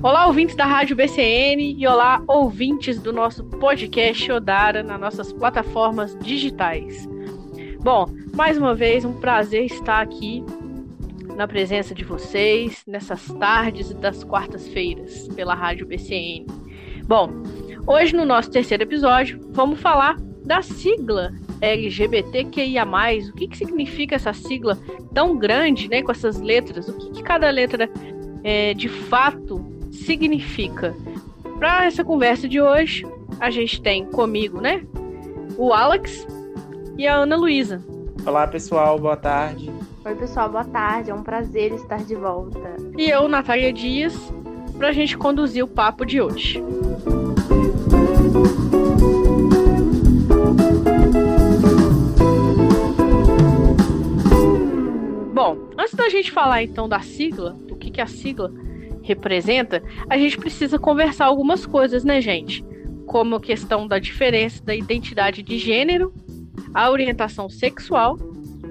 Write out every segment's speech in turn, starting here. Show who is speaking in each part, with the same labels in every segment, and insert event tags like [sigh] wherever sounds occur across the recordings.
Speaker 1: Olá, ouvintes da Rádio BCN e olá, ouvintes do nosso podcast Odara nas nossas plataformas digitais. Bom, mais uma vez, um prazer estar aqui na presença de vocês nessas tardes das quartas-feiras pela Rádio BCN. Bom, hoje no nosso terceiro episódio, vamos falar da sigla LGBTQIA+, o que, que significa essa sigla tão grande, né, com essas letras, o que, que cada letra é, de fato significa. Para essa conversa de hoje, a gente tem comigo, né, o Alex e a Ana Luísa.
Speaker 2: Olá, pessoal, boa tarde.
Speaker 3: Oi, pessoal, boa tarde. É um prazer estar de volta.
Speaker 1: E eu, Natália Dias, para a gente conduzir o papo de hoje. Bom, antes da gente falar então da sigla, o que, que é a sigla representa, a gente precisa conversar algumas coisas, né, gente? Como a questão da diferença da identidade de gênero, a orientação sexual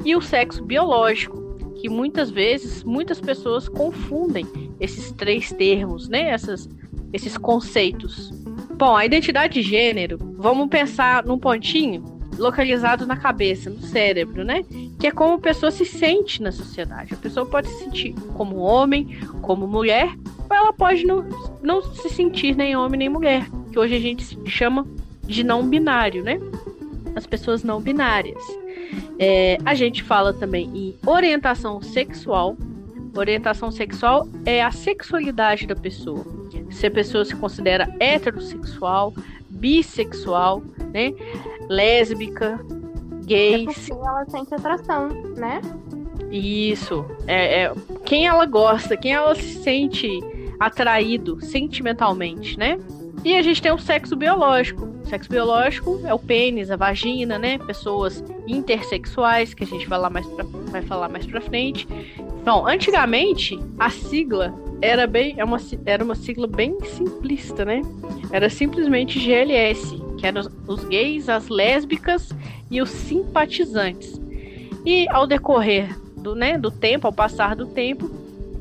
Speaker 1: e o sexo biológico, que muitas vezes muitas pessoas confundem esses três termos, né? Essas, esses conceitos. Bom, a identidade de gênero, vamos pensar num pontinho localizado na cabeça, no cérebro, né? Que é como a pessoa se sente na sociedade. A pessoa pode se sentir como homem, como mulher, ela pode não, não se sentir nem homem nem mulher, que hoje a gente chama de não binário, né? As pessoas não binárias. É, a gente fala também em orientação sexual. Orientação sexual é a sexualidade da pessoa. Se a pessoa se considera heterossexual, bissexual, né? Lésbica, gays.
Speaker 3: É porque ela sente atração, né?
Speaker 1: Isso. É, é, quem ela gosta, quem ela se sente atraído sentimentalmente, né? E a gente tem o sexo biológico. O sexo biológico é o pênis, a vagina, né? Pessoas intersexuais, que a gente vai, lá mais pra, vai falar mais pra frente. Bom, antigamente, a sigla era bem é uma, era uma sigla bem simplista, né? Era simplesmente GLS, que eram os gays, as lésbicas e os simpatizantes. E ao decorrer do, né, do tempo, ao passar do tempo,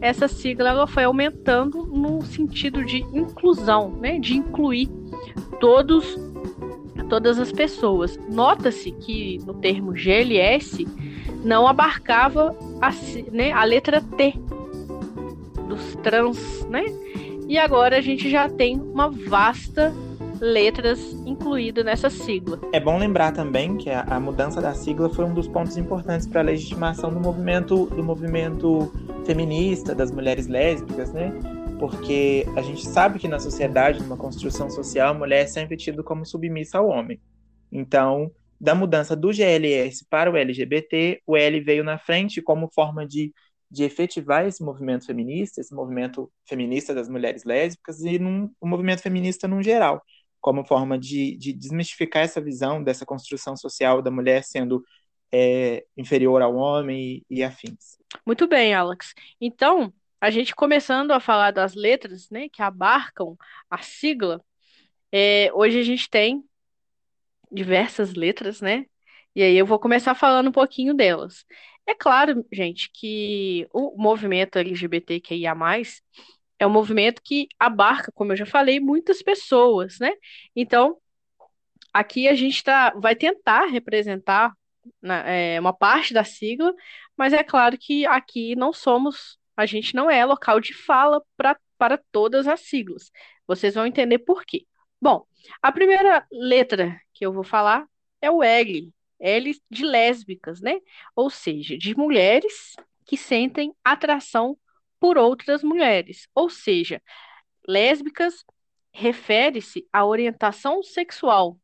Speaker 1: essa sigla ela foi aumentando no sentido de inclusão, né, de incluir todos todas as pessoas. Nota-se que no termo GLS não abarcava a, né, a letra T dos trans, né? E agora a gente já tem uma vasta letras incluída nessa sigla.
Speaker 2: É bom lembrar também que a, a mudança da sigla foi um dos pontos importantes para a legitimação do movimento do movimento feminista das mulheres lésbicas, né? Porque a gente sabe que na sociedade, numa construção social, a mulher é sempre tida como submissa ao homem. Então, da mudança do GLS para o LGBT, o L veio na frente como forma de de efetivar esse movimento feminista, esse movimento feminista das mulheres lésbicas e num, o movimento feminista num geral, como forma de, de desmistificar essa visão dessa construção social da mulher sendo é, inferior ao homem e, e afins.
Speaker 1: Muito bem, Alex. Então, a gente começando a falar das letras, né, que abarcam a sigla, é, hoje a gente tem diversas letras, né? E aí eu vou começar falando um pouquinho delas. É claro, gente, que o movimento LGBTQIA+, é um movimento que abarca, como eu já falei, muitas pessoas, né? Então, aqui a gente tá, vai tentar representar na, é, uma parte da sigla, mas é claro que aqui não somos, a gente não é local de fala pra, para todas as siglas. Vocês vão entender por quê. Bom, a primeira letra que eu vou falar é o L, L de lésbicas, né? Ou seja, de mulheres que sentem atração por outras mulheres. Ou seja, lésbicas refere-se à orientação sexual,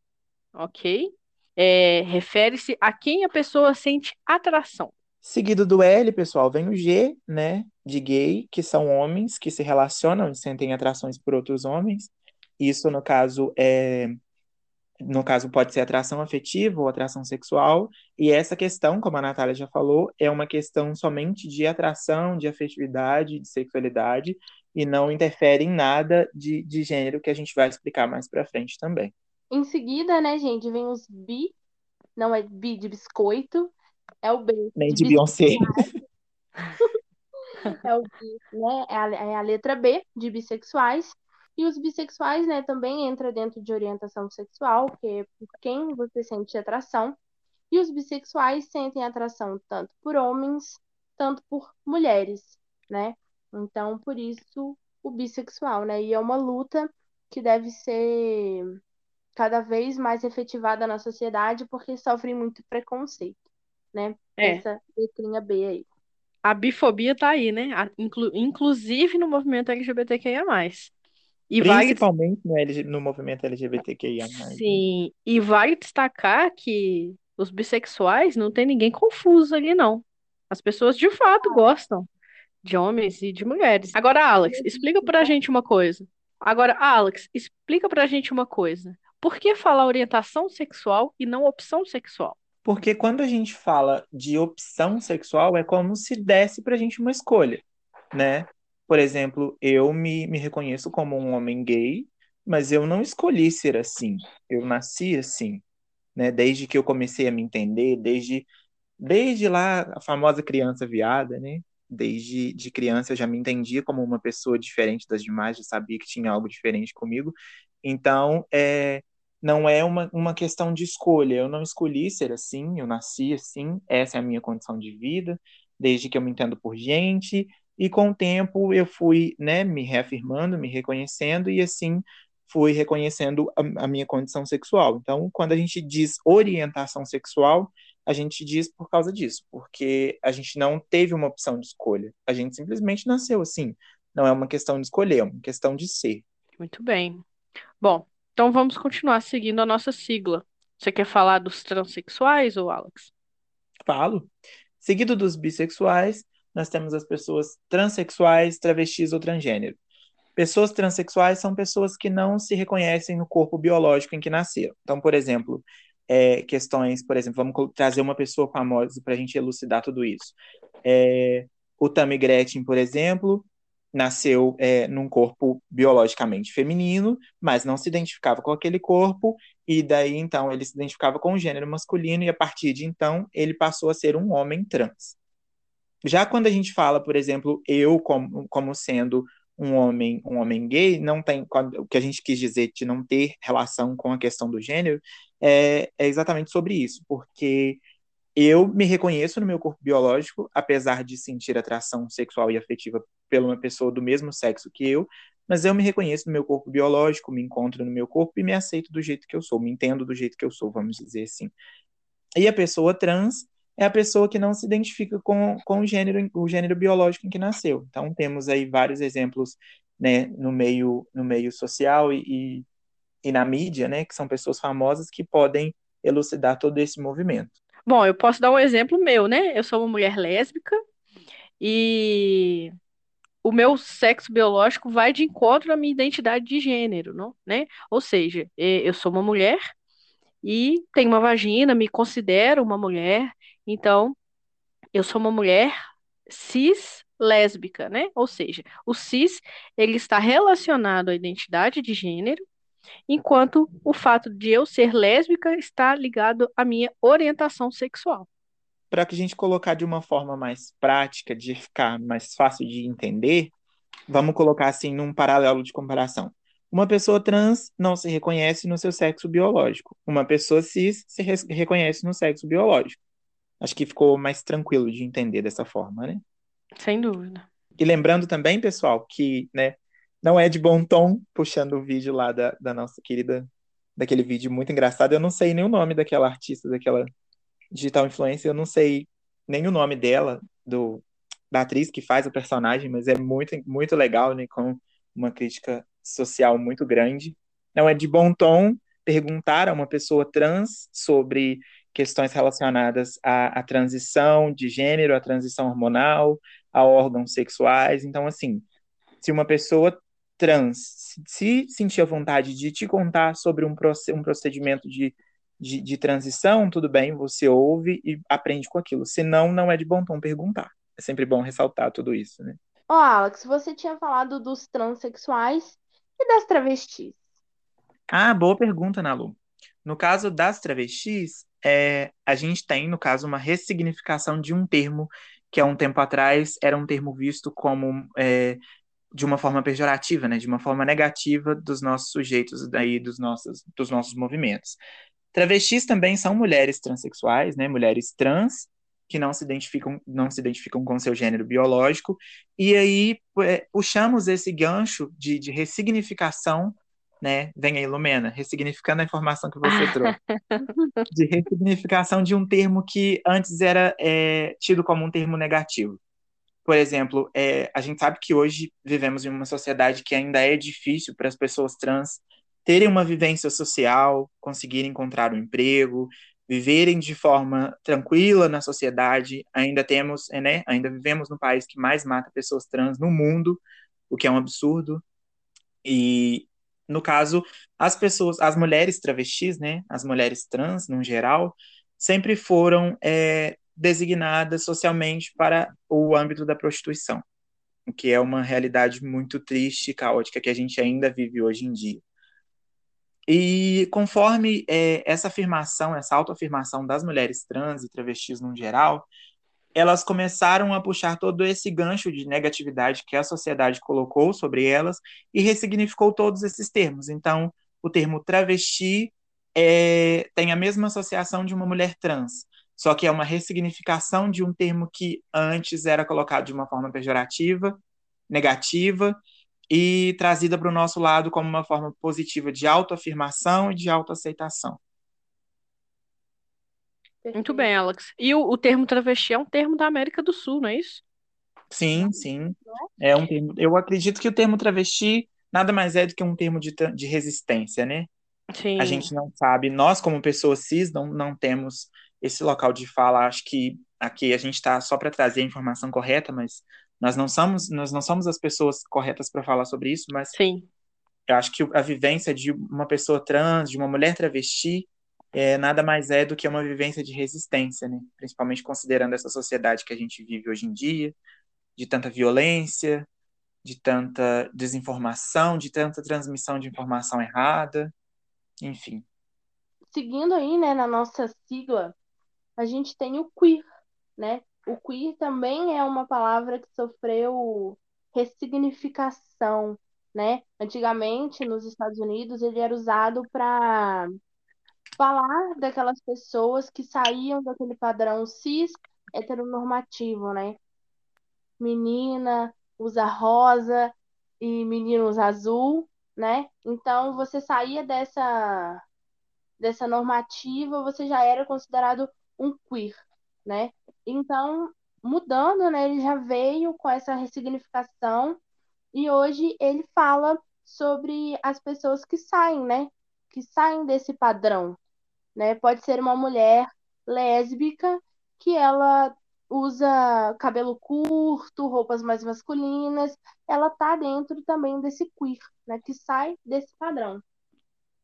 Speaker 1: ok? É, refere-se a quem a pessoa sente atração.
Speaker 2: Seguido do L, pessoal, vem o G, né? De gay, que são homens que se relacionam e sentem atrações por outros homens. Isso, no caso, é no caso, pode ser atração afetiva ou atração sexual, e essa questão, como a Natália já falou, é uma questão somente de atração, de afetividade, de sexualidade, e não interfere em nada de, de gênero, que a gente vai explicar mais pra frente também.
Speaker 3: Em seguida, né, gente, vem os bi, não é bi de biscoito, é o B.
Speaker 2: Nem de, de Beyoncé. [laughs]
Speaker 3: É, o bi, né? É a, é a letra B de bissexuais. E os bissexuais, né, também entra dentro de orientação sexual, que é por quem você sente atração. E os bissexuais sentem atração tanto por homens, tanto por mulheres, né? Então, por isso, o bissexual, né? E é uma luta que deve ser cada vez mais efetivada na sociedade, porque sofre muito preconceito, né?
Speaker 1: É.
Speaker 3: Essa letrinha B aí.
Speaker 1: A bifobia tá aí, né? Inclu- inclusive no movimento LGBTQIA+. E vale,
Speaker 2: Principalmente no, LG no movimento LGBTQIA+. né?
Speaker 1: sim, e vale destacar que os bissexuais não tem ninguém confuso ali, não. As pessoas de fato gostam de homens e de mulheres. Agora, Alex, explica pra gente uma coisa. Agora, Alex, explica pra gente uma coisa. Por que falar orientação sexual e não opção sexual?
Speaker 2: Porque quando a gente fala de opção sexual, é como se desse pra gente uma escolha, né? Por exemplo, eu me, me reconheço como um homem gay, mas eu não escolhi ser assim. Eu nasci assim, né? Desde que eu comecei a me entender, desde, desde lá a famosa criança viada, né? Desde de criança eu já me entendia como uma pessoa diferente das demais, já sabia que tinha algo diferente comigo. Então, é, não é uma, uma questão de escolha. Eu não escolhi ser assim, eu nasci assim, essa é a minha condição de vida, desde que eu me entendo por gente, e com o tempo eu fui, né, me reafirmando, me reconhecendo, e assim fui reconhecendo a, a minha condição sexual. Então, quando a gente diz orientação sexual, a gente diz por causa disso, porque a gente não teve uma opção de escolha. A gente simplesmente nasceu assim. Não é uma questão de escolher, é uma questão de ser.
Speaker 1: Muito bem. Bom, então vamos continuar seguindo a nossa sigla. Você quer falar dos transexuais, ou Alex?
Speaker 2: Falo. Seguido dos bissexuais, nós temos as pessoas transexuais, travestis ou transgênero. Pessoas transexuais são pessoas que não se reconhecem no corpo biológico em que nasceram. Então, por exemplo, é, questões, por exemplo, vamos trazer uma pessoa famosa para a gente elucidar tudo isso. É, o Tammy Gretchen, por exemplo, nasceu é, num corpo biologicamente feminino, mas não se identificava com aquele corpo, e daí então ele se identificava com o gênero masculino, e a partir de então ele passou a ser um homem trans. Já quando a gente fala, por exemplo, eu como, como sendo um homem, um homem gay, não tem o que a gente quis dizer de não ter relação com a questão do gênero é, é exatamente sobre isso, porque eu me reconheço no meu corpo biológico, apesar de sentir atração sexual e afetiva por uma pessoa do mesmo sexo que eu, mas eu me reconheço no meu corpo biológico, me encontro no meu corpo e me aceito do jeito que eu sou, me entendo do jeito que eu sou, vamos dizer assim. E a pessoa trans é a pessoa que não se identifica com, com o, gênero, o gênero biológico em que nasceu. Então, temos aí vários exemplos né, no, meio, no meio social e, e, e na mídia, né, que são pessoas famosas que podem elucidar todo esse movimento.
Speaker 1: Bom, eu posso dar um exemplo meu, né? Eu sou uma mulher lésbica e o meu sexo biológico vai de encontro à minha identidade de gênero, não, né? Ou seja, eu sou uma mulher e tenho uma vagina, me considero uma mulher, então eu sou uma mulher cis lésbica, né? Ou seja, o cis ele está relacionado à identidade de gênero, enquanto o fato de eu ser lésbica está ligado à minha orientação sexual.
Speaker 2: Para que a gente colocar de uma forma mais prática, de ficar mais fácil de entender, vamos colocar assim num paralelo de comparação. Uma pessoa trans não se reconhece no seu sexo biológico. Uma pessoa cis se re reconhece no sexo biológico. Acho que ficou mais tranquilo de entender dessa forma, né?
Speaker 1: Sem dúvida.
Speaker 2: E lembrando também, pessoal, que né, não é de bom tom, puxando o vídeo lá da, da nossa querida, daquele vídeo muito engraçado. Eu não sei nem o nome daquela artista, daquela digital influencer, eu não sei nem o nome dela, do, da atriz que faz o personagem, mas é muito, muito legal, né, com uma crítica social muito grande. Não é de bom tom perguntar a uma pessoa trans sobre questões relacionadas à, à transição de gênero, à transição hormonal, a órgãos sexuais. Então, assim, se uma pessoa trans se sentir a vontade de te contar sobre um, procedimento de, de, de, transição, tudo bem, você ouve e aprende com aquilo. Senão, não é de bom tom perguntar. É sempre bom ressaltar tudo isso, né?
Speaker 3: Ó, oh, Alex, você tinha falado dos transexuais e das travestis.
Speaker 2: Ah, boa pergunta, Nalu. No caso das travestis, é, a gente tem, no caso, uma ressignificação de um termo que há um tempo atrás era um termo visto como é, de uma forma pejorativa, né, de uma forma negativa dos nossos sujeitos daí dos nossos dos nossos movimentos. Travestis também são mulheres transexuais, né, mulheres trans que não se identificam não se identificam com seu gênero biológico. E aí é, puxamos esse gancho de, de ressignificação né? Vem aí, Lumena, ressignificando a informação que você [laughs] trouxe. de ressignificação de um termo que antes era é, tido como um termo negativo. Por exemplo, é, a gente sabe que hoje vivemos em uma sociedade que ainda é difícil para as pessoas trans terem uma vivência social, conseguirem encontrar um emprego, viverem de forma tranquila na sociedade. Ainda temos, é, né? Ainda vivemos no país que mais mata pessoas trans no mundo, o que é um absurdo. E no caso, as pessoas, as mulheres travestis, né, as mulheres trans, no geral, sempre foram é, designadas socialmente para o âmbito da prostituição, o que é uma realidade muito triste e caótica que a gente ainda vive hoje em dia. E conforme é, essa afirmação, essa autoafirmação das mulheres trans e travestis no geral, elas começaram a puxar todo esse gancho de negatividade que a sociedade colocou sobre elas e ressignificou todos esses termos. Então, o termo travesti é, tem a mesma associação de uma mulher trans, só que é uma ressignificação de um termo que antes era colocado de uma forma pejorativa, negativa, e trazida para o nosso lado como uma forma positiva de autoafirmação e de autoaceitação.
Speaker 1: Muito bem, Alex. E o, o termo travesti é um termo da América do Sul, não é isso?
Speaker 2: Sim, sim. É um termo. Eu acredito que o termo travesti nada mais é do que um termo de, de resistência, né?
Speaker 1: Sim.
Speaker 2: A gente não sabe, nós como pessoas cis não, não temos esse local de fala. Acho que aqui a gente está só para trazer a informação correta, mas nós não somos, nós não somos as pessoas corretas para falar sobre isso, mas
Speaker 1: Sim.
Speaker 2: eu acho que a vivência de uma pessoa trans, de uma mulher travesti, é, nada mais é do que uma vivência de resistência, né? principalmente considerando essa sociedade que a gente vive hoje em dia, de tanta violência, de tanta desinformação, de tanta transmissão de informação errada, enfim.
Speaker 3: Seguindo aí, né, na nossa sigla, a gente tem o queer, né? O queer também é uma palavra que sofreu ressignificação, né? Antigamente, nos Estados Unidos, ele era usado para falar daquelas pessoas que saíam daquele padrão cis heteronormativo, né? Menina usa rosa e menino usa azul, né? Então você saía dessa dessa normativa, você já era considerado um queer, né? Então, mudando, né, ele já veio com essa ressignificação e hoje ele fala sobre as pessoas que saem, né? Que saem desse padrão, né? Pode ser uma mulher lésbica que ela usa cabelo curto, roupas mais masculinas, ela tá dentro também desse queer, né, que sai desse padrão.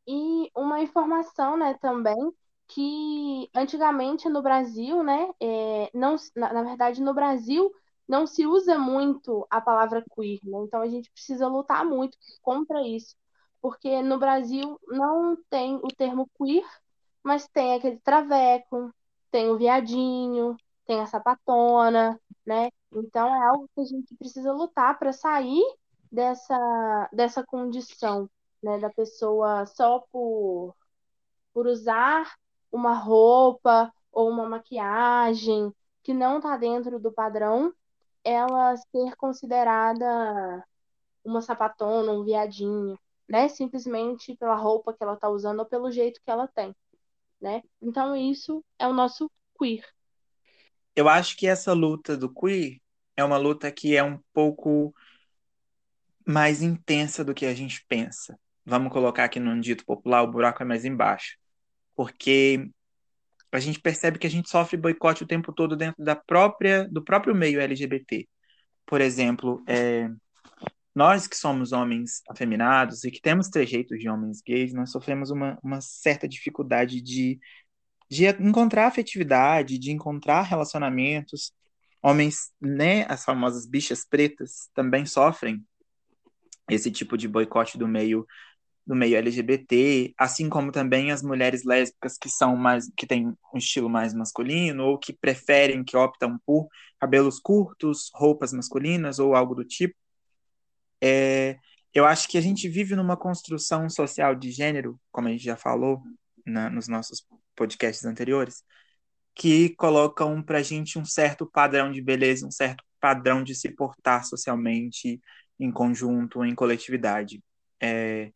Speaker 3: E uma informação, né, também que antigamente no Brasil, né, é, não, na, na, verdade no Brasil não se usa muito a palavra queer, né? Então a gente precisa lutar muito contra isso, porque no Brasil não tem o termo queer mas tem aquele traveco, tem o viadinho, tem a sapatona, né? Então é algo que a gente precisa lutar para sair dessa, dessa condição, né? Da pessoa só por, por usar uma roupa ou uma maquiagem que não está dentro do padrão, ela ser considerada uma sapatona, um viadinho, né? Simplesmente pela roupa que ela está usando ou pelo jeito que ela tem né? Então isso é o nosso queer.
Speaker 2: Eu acho que essa luta do queer é uma luta que é um pouco mais intensa do que a gente pensa. Vamos colocar aqui no dito popular, o buraco é mais embaixo. Porque a gente percebe que a gente sofre boicote o tempo todo dentro da própria do próprio meio LGBT. Por exemplo, é, nós que somos homens afeminados e que temos trejeitos de homens gays, nós sofremos uma, uma certa dificuldade de, de encontrar afetividade, de encontrar relacionamentos. Homens, né, as famosas bichas pretas, também sofrem esse tipo de boicote do meio do meio LGBT, assim como também as mulheres lésbicas que são mais que têm um estilo mais masculino ou que preferem, que optam por cabelos curtos, roupas masculinas ou algo do tipo. É, eu acho que a gente vive numa construção social de gênero, como a gente já falou na, nos nossos podcasts anteriores, que colocam para a gente um certo padrão de beleza, um certo padrão de se portar socialmente, em conjunto, em coletividade. É,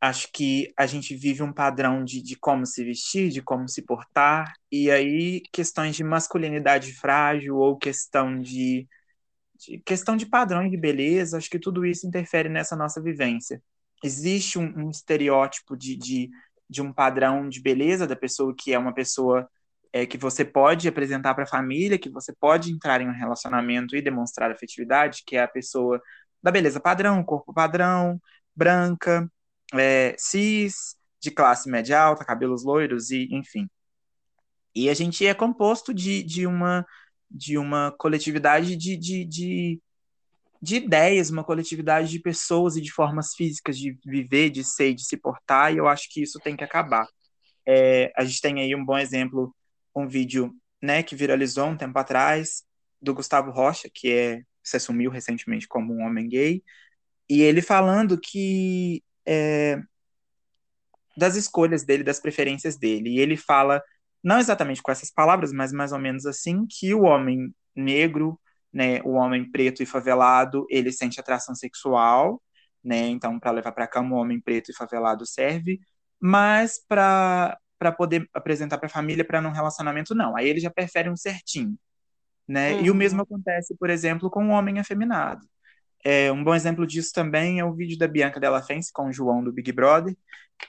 Speaker 2: acho que a gente vive um padrão de, de como se vestir, de como se portar, e aí questões de masculinidade frágil ou questão de, de questão de padrões de beleza, acho que tudo isso interfere nessa nossa vivência. Existe um, um estereótipo de, de, de um padrão de beleza da pessoa que é uma pessoa é, que você pode apresentar para a família, que você pode entrar em um relacionamento e demonstrar afetividade, que é a pessoa da beleza padrão, corpo padrão, branca, é, cis, de classe média alta, cabelos loiros e enfim. E a gente é composto de, de, uma, de uma coletividade de, de, de, de ideias, uma coletividade de pessoas e de formas físicas de viver, de ser, de se portar, e eu acho que isso tem que acabar. É, a gente tem aí um bom exemplo, um vídeo né, que viralizou um tempo atrás, do Gustavo Rocha, que é, se assumiu recentemente como um homem gay, e ele falando que é, das escolhas dele, das preferências dele. E ele fala, não exatamente com essas palavras, mas mais ou menos assim, que o homem negro, né, o homem preto e favelado, ele sente atração sexual, né? Então, para levar para cama, o homem preto e favelado serve, mas para para poder apresentar para a família para num relacionamento não. Aí ele já prefere um certinho, né? Uhum. E o mesmo uhum. acontece, por exemplo, com o homem afeminado. É, um bom exemplo disso também é o vídeo da Bianca Della Fence com o João do Big Brother,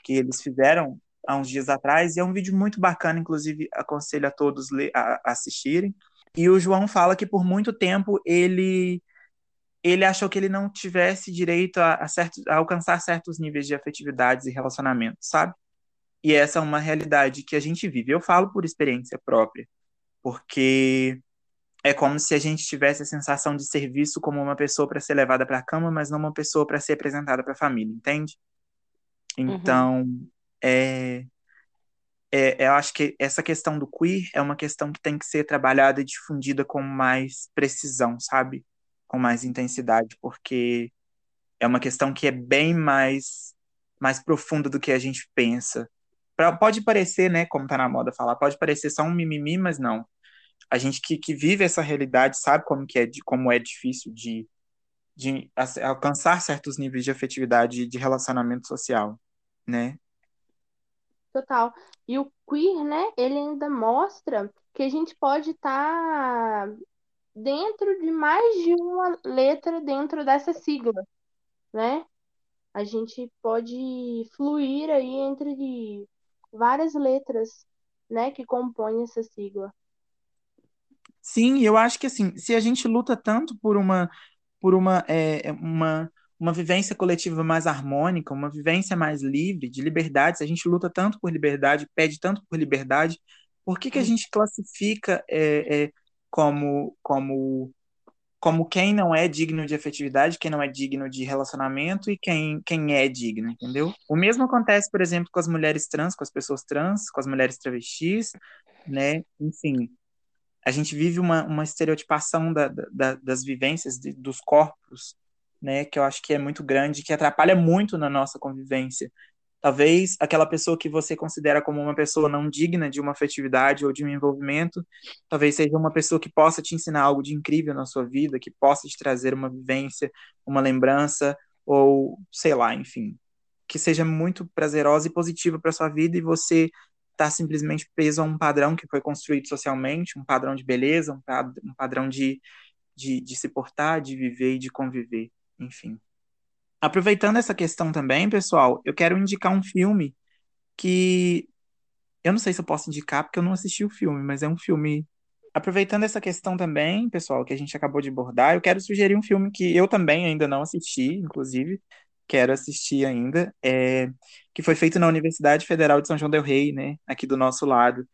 Speaker 2: que eles fizeram há uns dias atrás, e é um vídeo muito bacana, inclusive aconselho a todos a assistirem. E o João fala que por muito tempo ele ele achou que ele não tivesse direito a, a, certo, a alcançar certos níveis de afetividades e relacionamentos, sabe? E essa é uma realidade que a gente vive. Eu falo por experiência própria, porque é como se a gente tivesse a sensação de ser visto como uma pessoa para ser levada para a cama, mas não uma pessoa para ser apresentada para a família, entende? Então, uhum. É, é, eu acho que essa questão do queer é uma questão que tem que ser trabalhada e difundida com mais precisão, sabe? Com mais intensidade, porque é uma questão que é bem mais, mais profunda do que a gente pensa. Pra, pode parecer, né, como tá na moda falar, pode parecer só um mimimi, mas não a gente que, que vive essa realidade sabe como que é de como é difícil de, de alcançar certos níveis de afetividade e de relacionamento social, né?
Speaker 3: Total. E o queer, né, ele ainda mostra que a gente pode estar tá dentro de mais de uma letra dentro dessa sigla, né? A gente pode fluir aí entre várias letras, né, que compõem essa sigla.
Speaker 2: Sim, eu acho que assim, se a gente luta tanto por uma por uma, é, é, uma, uma vivência coletiva mais harmônica, uma vivência mais livre, de liberdade, se a gente luta tanto por liberdade, pede tanto por liberdade, por que, que a hum. gente classifica é, é, como, como, como quem não é digno de afetividade, quem não é digno de relacionamento e quem, quem é digno, entendeu? O mesmo acontece, por exemplo, com as mulheres trans, com as pessoas trans, com as mulheres travestis, né? Enfim, a gente vive uma, uma estereotipação da, da, das vivências de, dos corpos, né, que eu acho que é muito grande, que atrapalha muito na nossa convivência. Talvez aquela pessoa que você considera como uma pessoa não digna de uma afetividade ou de um envolvimento, talvez seja uma pessoa que possa te ensinar algo de incrível na sua vida, que possa te trazer uma vivência, uma lembrança, ou sei lá, enfim, que seja muito prazerosa e positiva para sua vida e você está simplesmente preso a um padrão que foi construído socialmente, um padrão de beleza, um, pad padrão de, de, de se portar, de viver e de conviver, enfim. Aproveitando essa questão também, pessoal, eu quero indicar um filme que eu não sei se eu posso indicar porque eu não assisti o filme, mas é um filme. Aproveitando essa questão também, pessoal, que a gente acabou de abordar, eu quero sugerir um filme que eu também ainda não assisti, inclusive, quero assistir ainda, é, que foi feito na Universidade Federal de São João del Rei, né, aqui do nosso lado,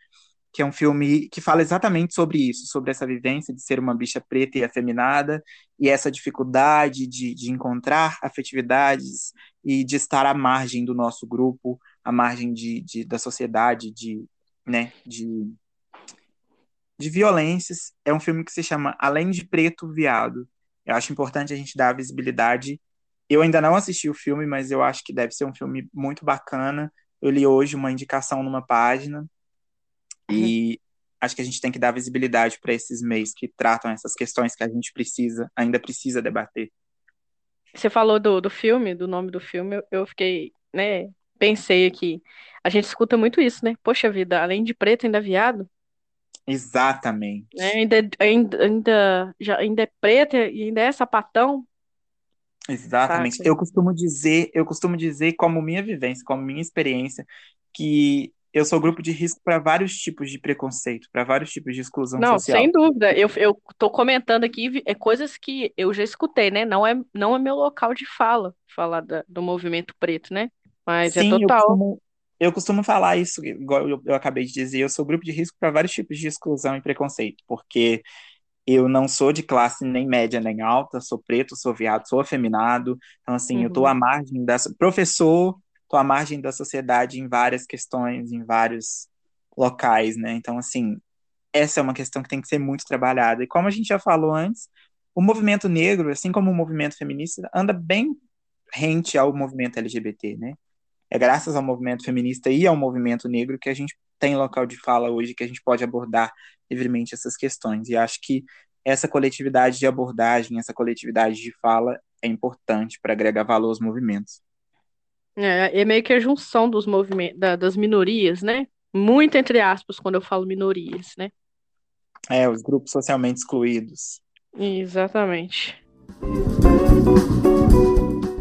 Speaker 2: que é um filme que fala exatamente sobre isso, sobre essa vivência de ser uma bicha preta e afeminada, e essa dificuldade de, de encontrar afetividades e de estar à margem do nosso grupo, à margem de, de da sociedade, de, né, de de violências. É um filme que se chama Além de Preto, Viado. Eu acho importante a gente dar visibilidade. Eu ainda não assisti o filme, mas eu acho que deve ser um filme muito bacana. Eu li hoje uma indicação numa página e uhum. acho que a gente tem que dar visibilidade para esses meios que tratam essas questões que a gente precisa, ainda precisa debater.
Speaker 1: Você falou do, do filme, do nome do filme, eu, fiquei, né, pensei aqui. A gente escuta muito isso, né? Poxa vida, além de preto, ainda é viado.
Speaker 2: Exatamente.
Speaker 1: Né? Ainda, ainda, ainda, já, ainda é preta e ainda é sapatão.
Speaker 2: Exatamente. Saca? Eu costumo dizer, eu costumo dizer como minha vivência, como minha experiência, que eu sou grupo de risco para vários tipos de preconceito, para vários tipos de exclusão
Speaker 1: não,
Speaker 2: social.
Speaker 1: Não, sem dúvida. Eu, eu tô comentando aqui é coisas que eu já escutei, né? Não é, não é meu local de fala, falar da, do movimento preto, né? Mas é Sim, é total.
Speaker 2: Eu costumo, eu costumo falar isso, igual eu, eu acabei de dizer, eu sou grupo de risco para vários tipos de exclusão e preconceito, porque eu não sou de classe nem média nem alta, sou preto, sou viado, sou afeminado, então assim, uhum. eu tô à margem da professor, tô à margem da sociedade em várias questões, em vários locais, né? Então assim, essa é uma questão que tem que ser muito trabalhada. E como a gente já falou antes, o movimento negro, assim como o movimento feminista, anda bem rente ao movimento LGBT, né? É graças ao movimento feminista e ao movimento negro que a gente tem local de fala hoje, que a gente pode abordar livremente essas questões. E acho que essa coletividade de abordagem, essa coletividade de fala é importante para agregar valor aos movimentos.
Speaker 1: É, é meio que a junção dos movimentos, da, das minorias, né? Muito entre aspas quando eu falo minorias, né?
Speaker 2: É, os grupos socialmente excluídos.
Speaker 1: Exatamente.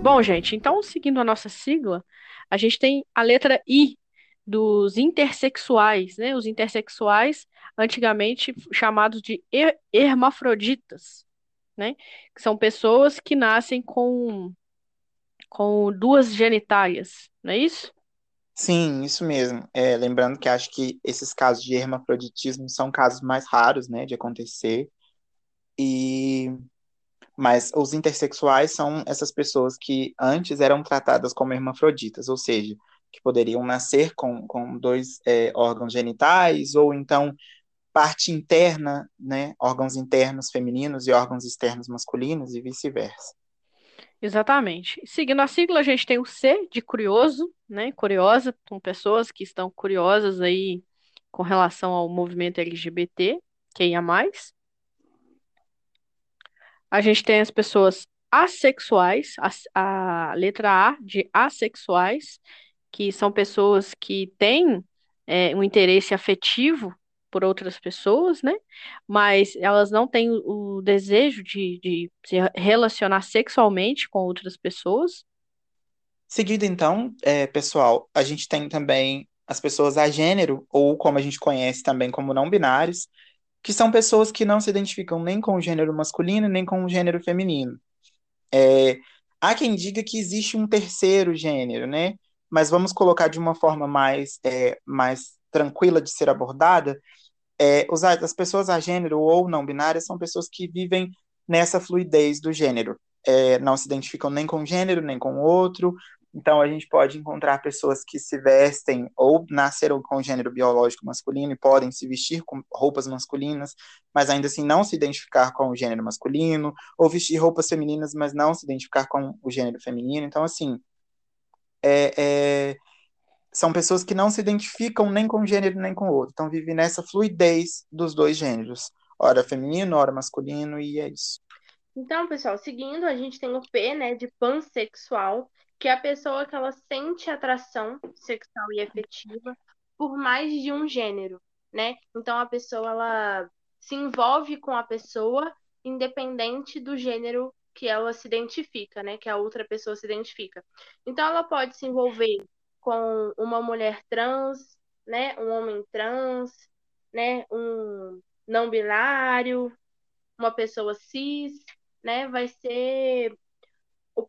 Speaker 1: Bom, gente, então seguindo a nossa sigla, a gente tem a letra I dos intersexuais, né? Os intersexuais, antigamente chamados de hermafroditas, né? Que são pessoas que nascem com, com duas genitálias, não é isso?
Speaker 2: Sim, isso mesmo. É, lembrando que acho que esses casos de hermafroditismo são casos mais raros, né, de acontecer. E mas os intersexuais são essas pessoas que antes eram tratadas como hermafroditas, ou seja, que poderiam nascer com, com dois é, órgãos genitais, ou então parte interna, né, órgãos internos femininos e órgãos externos masculinos, e vice-versa.
Speaker 1: Exatamente. Seguindo a sigla, a gente tem o C de curioso, né? Curiosa, são pessoas que estão curiosas aí com relação ao movimento LGBT, quem é mais. A gente tem as pessoas assexuais, a, a letra A de assexuais, que são pessoas que têm é, um interesse afetivo por outras pessoas, né? Mas elas não têm o, desejo de, de se relacionar sexualmente com outras pessoas.
Speaker 2: Seguido, então, é, pessoal, a gente tem também as pessoas a gênero, ou como a gente conhece também como não binários, que são pessoas que não se identificam nem com o gênero masculino, nem com o gênero feminino. É, há quem diga que existe um terceiro gênero, né? Mas vamos colocar de uma forma mais, é, mais tranquila de ser abordada. É, os, as pessoas a gênero ou não binárias são pessoas que vivem nessa fluidez do gênero. É, não se identificam nem com gênero, nem com outro, então, a gente pode encontrar pessoas que se vestem ou nasceram com gênero biológico masculino e podem se vestir com roupas masculinas, mas ainda assim não se identificar com o gênero masculino, ou vestir roupas femininas, mas não se identificar com o gênero feminino. Então, assim, é, é, são pessoas que não se identificam nem com um gênero nem com o outro. Então, vivem nessa fluidez dos dois gêneros, ora feminino, ora masculino, e é isso.
Speaker 3: Então, pessoal, seguindo, a gente tem o P, né, de pansexual, que é a pessoa que ela sente atração sexual e efetiva por mais de um gênero, né? Então a pessoa ela se envolve com a pessoa independente do gênero que ela se identifica, né? Que a outra pessoa se identifica. Então ela pode se envolver com uma mulher trans, né? Um homem trans, né? Um não binário, uma pessoa cis, né? Vai ser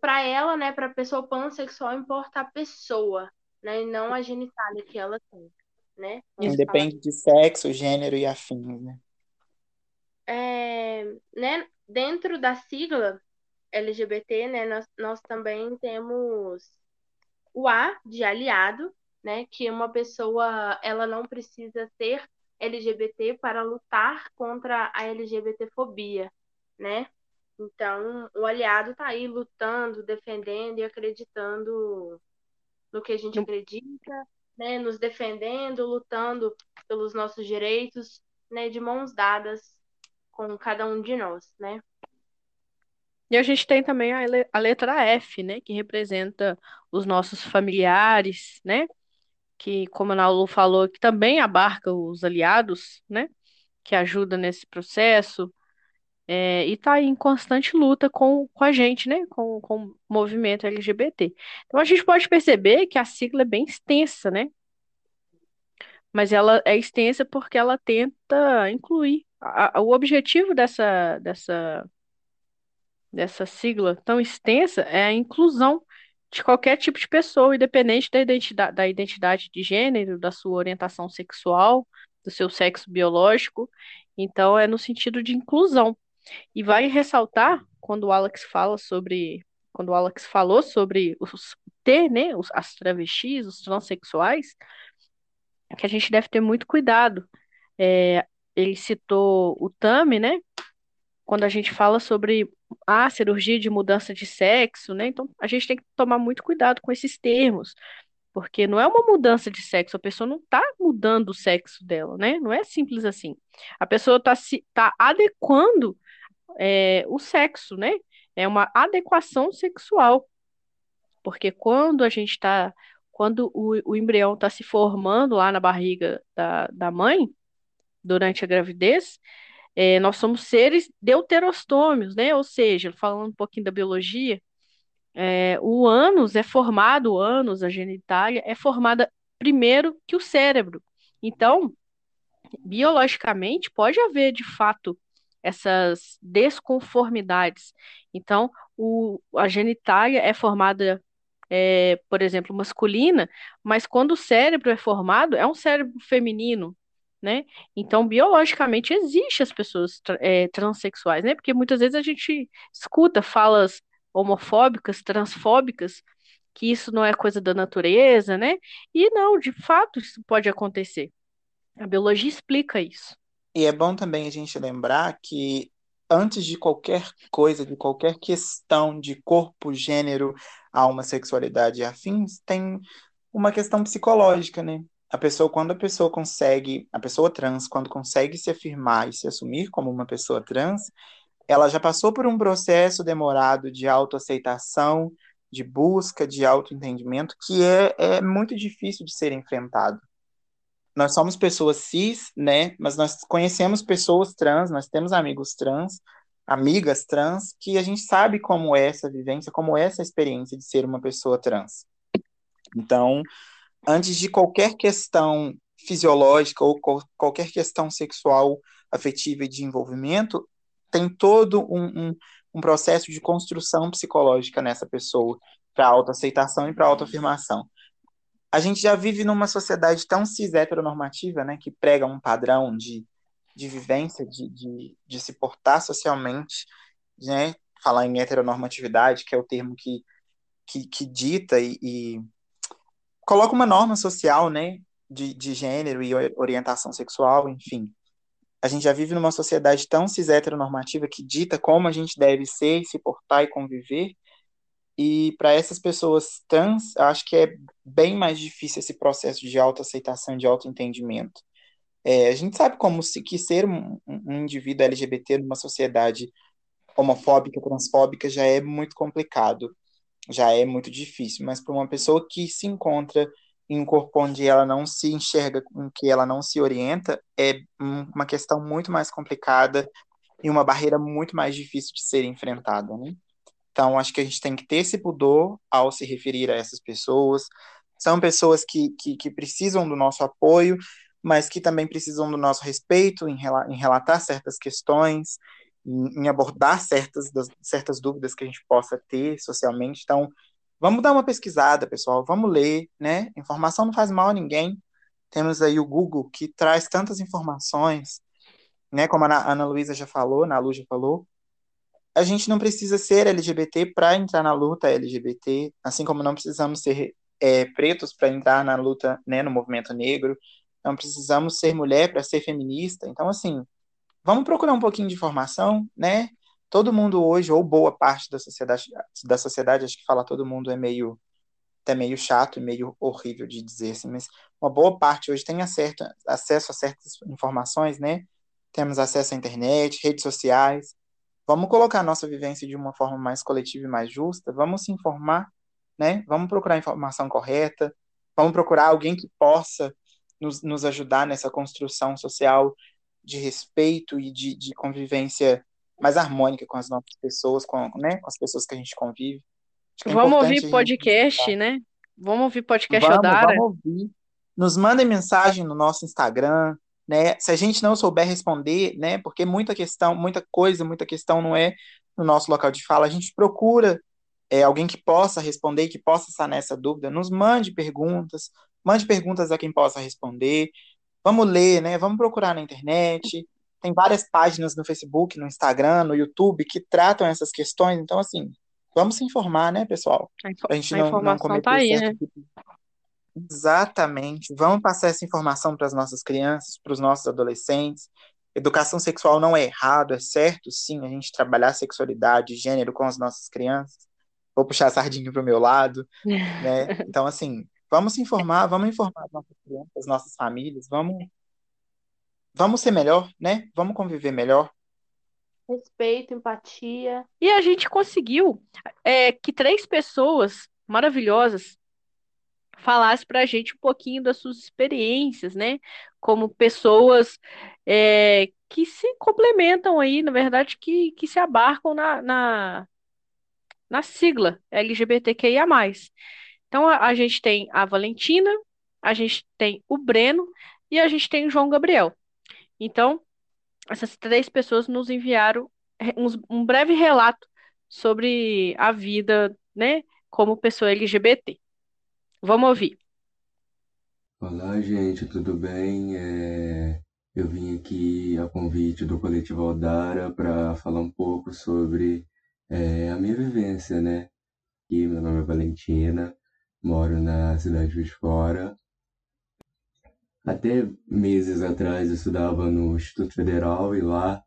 Speaker 3: para ela, né, para a pessoa pansexual importa a pessoa, né, e não a genitália que ela tem, né?
Speaker 2: Independe de sexo, gênero e afins, né?
Speaker 3: É, né? Dentro da sigla LGBT, né, nós, nós também temos o A de aliado, né, que uma pessoa ela não precisa ter LGBT para lutar contra a LGBTfobia, né? Então, o aliado está aí lutando, defendendo e acreditando no que a gente acredita, né? Nos defendendo, lutando pelos nossos direitos, né? De mãos dadas com cada um de nós, né?
Speaker 1: E a gente tem também a, letra F, né? Que representa os nossos familiares, né? Que, como a Naulu falou, que também abarca os aliados, né? Que ajuda nesse processo. É, e está em constante luta com, com a gente, né? Com, com o movimento LGBT. Então a gente pode perceber que a sigla é bem extensa, né? Mas ela é extensa porque ela tenta incluir. A, a, o objetivo dessa, dessa, dessa sigla tão extensa é a inclusão de qualquer tipo de pessoa, independente da identidade, da identidade de gênero, da sua orientação sexual, do seu sexo biológico. Então, é no sentido de inclusão. E vai ressaltar quando o Alex fala sobre, quando o Alex falou sobre os T, né, os, as travestis, os transexuais, que a gente deve ter muito cuidado. É, ele citou o TAMI, né? Quando a gente fala sobre a cirurgia de mudança de sexo, né? Então a gente tem que tomar muito cuidado com esses termos, porque não é uma mudança de sexo, a pessoa não está mudando o sexo dela, né? Não é simples assim. A pessoa está se tá adequando é, o sexo, né? É uma adequação sexual. Porque quando a gente está. Quando o, o embrião está se formando lá na barriga da, da mãe, durante a gravidez, é, nós somos seres deuterostômios, né? Ou seja, falando um pouquinho da biologia, é, o ânus é formado, o ânus, a genitália, é formada primeiro que o cérebro. Então, biologicamente, pode haver, de fato, essas desconformidades. Então, o, a genitália é formada, é, por exemplo, masculina, mas quando o cérebro é formado, é um cérebro feminino, né? Então, biologicamente, existe as pessoas é, transexuais, né? Porque muitas vezes a gente escuta falas homofóbicas, transfóbicas, que isso não é coisa da natureza, né? E não, de fato, isso pode acontecer. A biologia explica isso.
Speaker 2: E é bom também a gente lembrar que antes de qualquer coisa, de qualquer questão de corpo, gênero, alma, sexualidade e afins, tem uma questão psicológica, né? A pessoa, quando a pessoa consegue, a pessoa trans, quando consegue se afirmar e se assumir como uma pessoa trans, ela já passou por um processo demorado de autoaceitação, de busca, de autoentendimento, que é, é muito difícil de ser enfrentado. Nós somos pessoas cis, né? Mas nós conhecemos pessoas trans, nós temos amigos trans, amigas trans, que a gente sabe como é essa vivência, como é essa experiência de ser uma pessoa trans. Então, antes de qualquer questão fisiológica ou qualquer questão sexual, afetiva e de envolvimento, tem todo um, um, um processo de construção psicológica nessa pessoa para autoaceitação e para autoafirmação. A gente já vive numa sociedade tão cis heteronormativa, né, que prega um padrão de, de vivência, de, de, de se portar socialmente, né, falar em heteronormatividade, que é o termo que, que, que dita e, e coloca uma norma social, né, de, de gênero e orientação sexual, enfim. A gente já vive numa sociedade tão cis heteronormativa que dita como a gente deve ser, se portar e conviver. E para essas pessoas trans, acho que é bem mais difícil esse processo de autoaceitação, de autoentendimento. É, a gente sabe como se, que ser um, um indivíduo LGBT numa sociedade homofóbica, transfóbica já é muito complicado já é muito difícil, mas para uma pessoa que se encontra em um corpo onde ela não se enxerga, em que ela não se orienta, é uma questão muito mais complicada e uma barreira muito mais difícil de ser enfrentada, né? Então, acho que a gente tem que ter esse pudor ao se referir a essas pessoas. São pessoas que, que, que precisam do nosso apoio, mas que também precisam do nosso respeito em, em relatar certas questões, em, abordar certas, das, certas dúvidas que a gente possa ter socialmente. Então, vamos dar uma pesquisada, pessoal, vamos ler, né? Informação não faz mal a ninguém. Temos aí o Google que traz tantas informações, né? Como a Ana Luísa já falou, a Lu já falou. A gente não precisa ser LGBT para entrar na luta LGBT, assim como não precisamos ser é, pretos para entrar na luta, né, no movimento negro. não precisamos ser mulher para ser feminista. Então, assim, vamos procurar um pouquinho de informação, né? Todo mundo hoje, ou boa parte da sociedade, da sociedade, acho que falar todo mundo é meio até meio chato e meio horrível de dizer assim, mas uma boa parte hoje tem acesso, acesso a certas informações, né? Temos acesso à internet, redes sociais. Vamos colocar a nossa vivência de uma forma mais coletiva e mais justa, vamos se informar, né? Vamos procurar a informação correta, vamos procurar alguém que possa nos, nos ajudar nessa construção social de respeito e de, de convivência mais harmônica com as nossas pessoas, com, né, com as pessoas que a gente convive.
Speaker 1: É vamos ouvir podcast, né? Vamos ouvir podcast vamos, Odara.
Speaker 2: Vamos ouvir. Nos mandem mensagem no nosso Instagram, né? Se a gente não souber responder, né? Porque muita questão, muita coisa, muita questão não é no nosso local de fala. A gente procura é, alguém que possa responder, que possa sanar essa dúvida. Nos mande perguntas, mande perguntas a quem possa responder. Vamos ler, né? Vamos procurar na internet. Tem várias páginas no Facebook, no Instagram, no YouTube que tratam essas questões. Então, assim, vamos se informar, né, pessoal?
Speaker 1: A, gente a não, informação não tá aí, né? Tipo...
Speaker 2: Exatamente. Vamos passar essa informação para as nossas crianças, para os nossos adolescentes. Educação sexual não é errado, é certo, sim, a gente trabalhar sexualidade, gênero com as nossas crianças. Vou puxar a sardinha para o meu lado, [laughs] né? Então, assim, vamos se informar, vamos informar as nossas crianças, as nossas famílias, vamos, vamos ser melhor, né? Vamos conviver melhor
Speaker 3: respeito, empatia.
Speaker 1: E a gente conseguiu é, que três pessoas maravilhosas falassem para a gente um pouquinho das suas experiências, né? Como pessoas é, que se complementam aí, na verdade, que, que se abarcam na, na, na sigla LGBTQIA. Então a, a gente tem a Valentina, a gente tem o Breno e a gente tem o João Gabriel. Então, essas três pessoas nos enviaram um, um breve relato sobre a vida, né, como pessoa LGBT. Vamos ouvir.
Speaker 4: Olá, gente, tudo bem? É... Eu vim aqui a convite do Coletivo Aldara para falar um pouco sobre é, a minha vivência, né? E meu nome é Valentina, moro na cidade de Fora, até meses atrás eu estudava no Instituto Federal e lá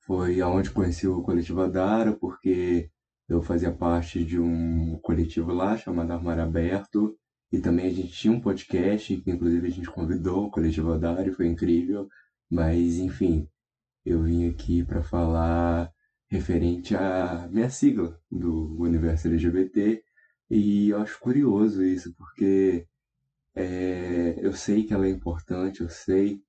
Speaker 4: foi aonde conheci o coletivo Adara, porque eu fazia parte de um coletivo lá chamado Armário Aberto e também a gente tinha um podcast que inclusive a gente convidou o coletivo Adara e foi incrível, mas enfim, eu vim aqui para falar referente à minha sigla do universo LGBT e eu acho curioso isso, porque é, eu sei que ela é importante, eu sei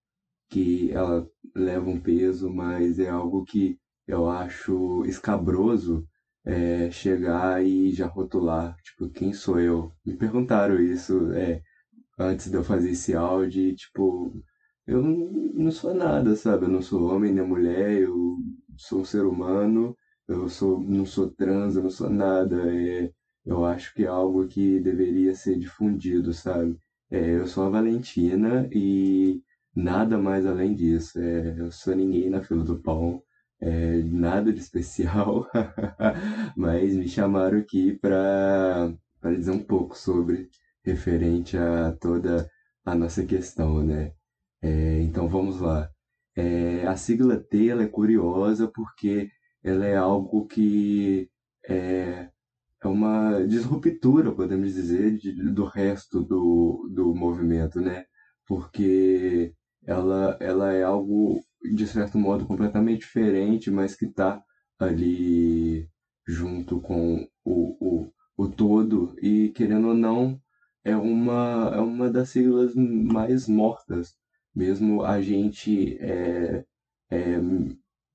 Speaker 4: que ela leva um peso, mas é algo que eu acho escabroso é, chegar e já rotular, tipo, quem sou eu? Me perguntaram isso é, antes de eu fazer esse áudio, e, tipo, eu não, sou nada, sabe? Eu não sou homem nem mulher, eu sou um ser humano, eu sou, não sou trans, eu não sou nada. É, eu acho que é algo que deveria ser difundido, sabe? É, eu sou a Valentina e nada mais além disso. É, eu sou ninguém na fila do pão, é, nada de especial, [laughs] mas me chamaram aqui para dizer um pouco sobre referente a toda a nossa questão, né? É, então vamos lá. É, a sigla T ela é curiosa porque ela é algo que é, uma disruptura, podemos dizer, de, do resto do, do movimento, né? Porque ela, ela é algo, de certo modo, completamente diferente, mas que está ali junto com o, o, o todo e, querendo ou não, é uma, é uma das siglas mais mortas. Mesmo a gente é, é,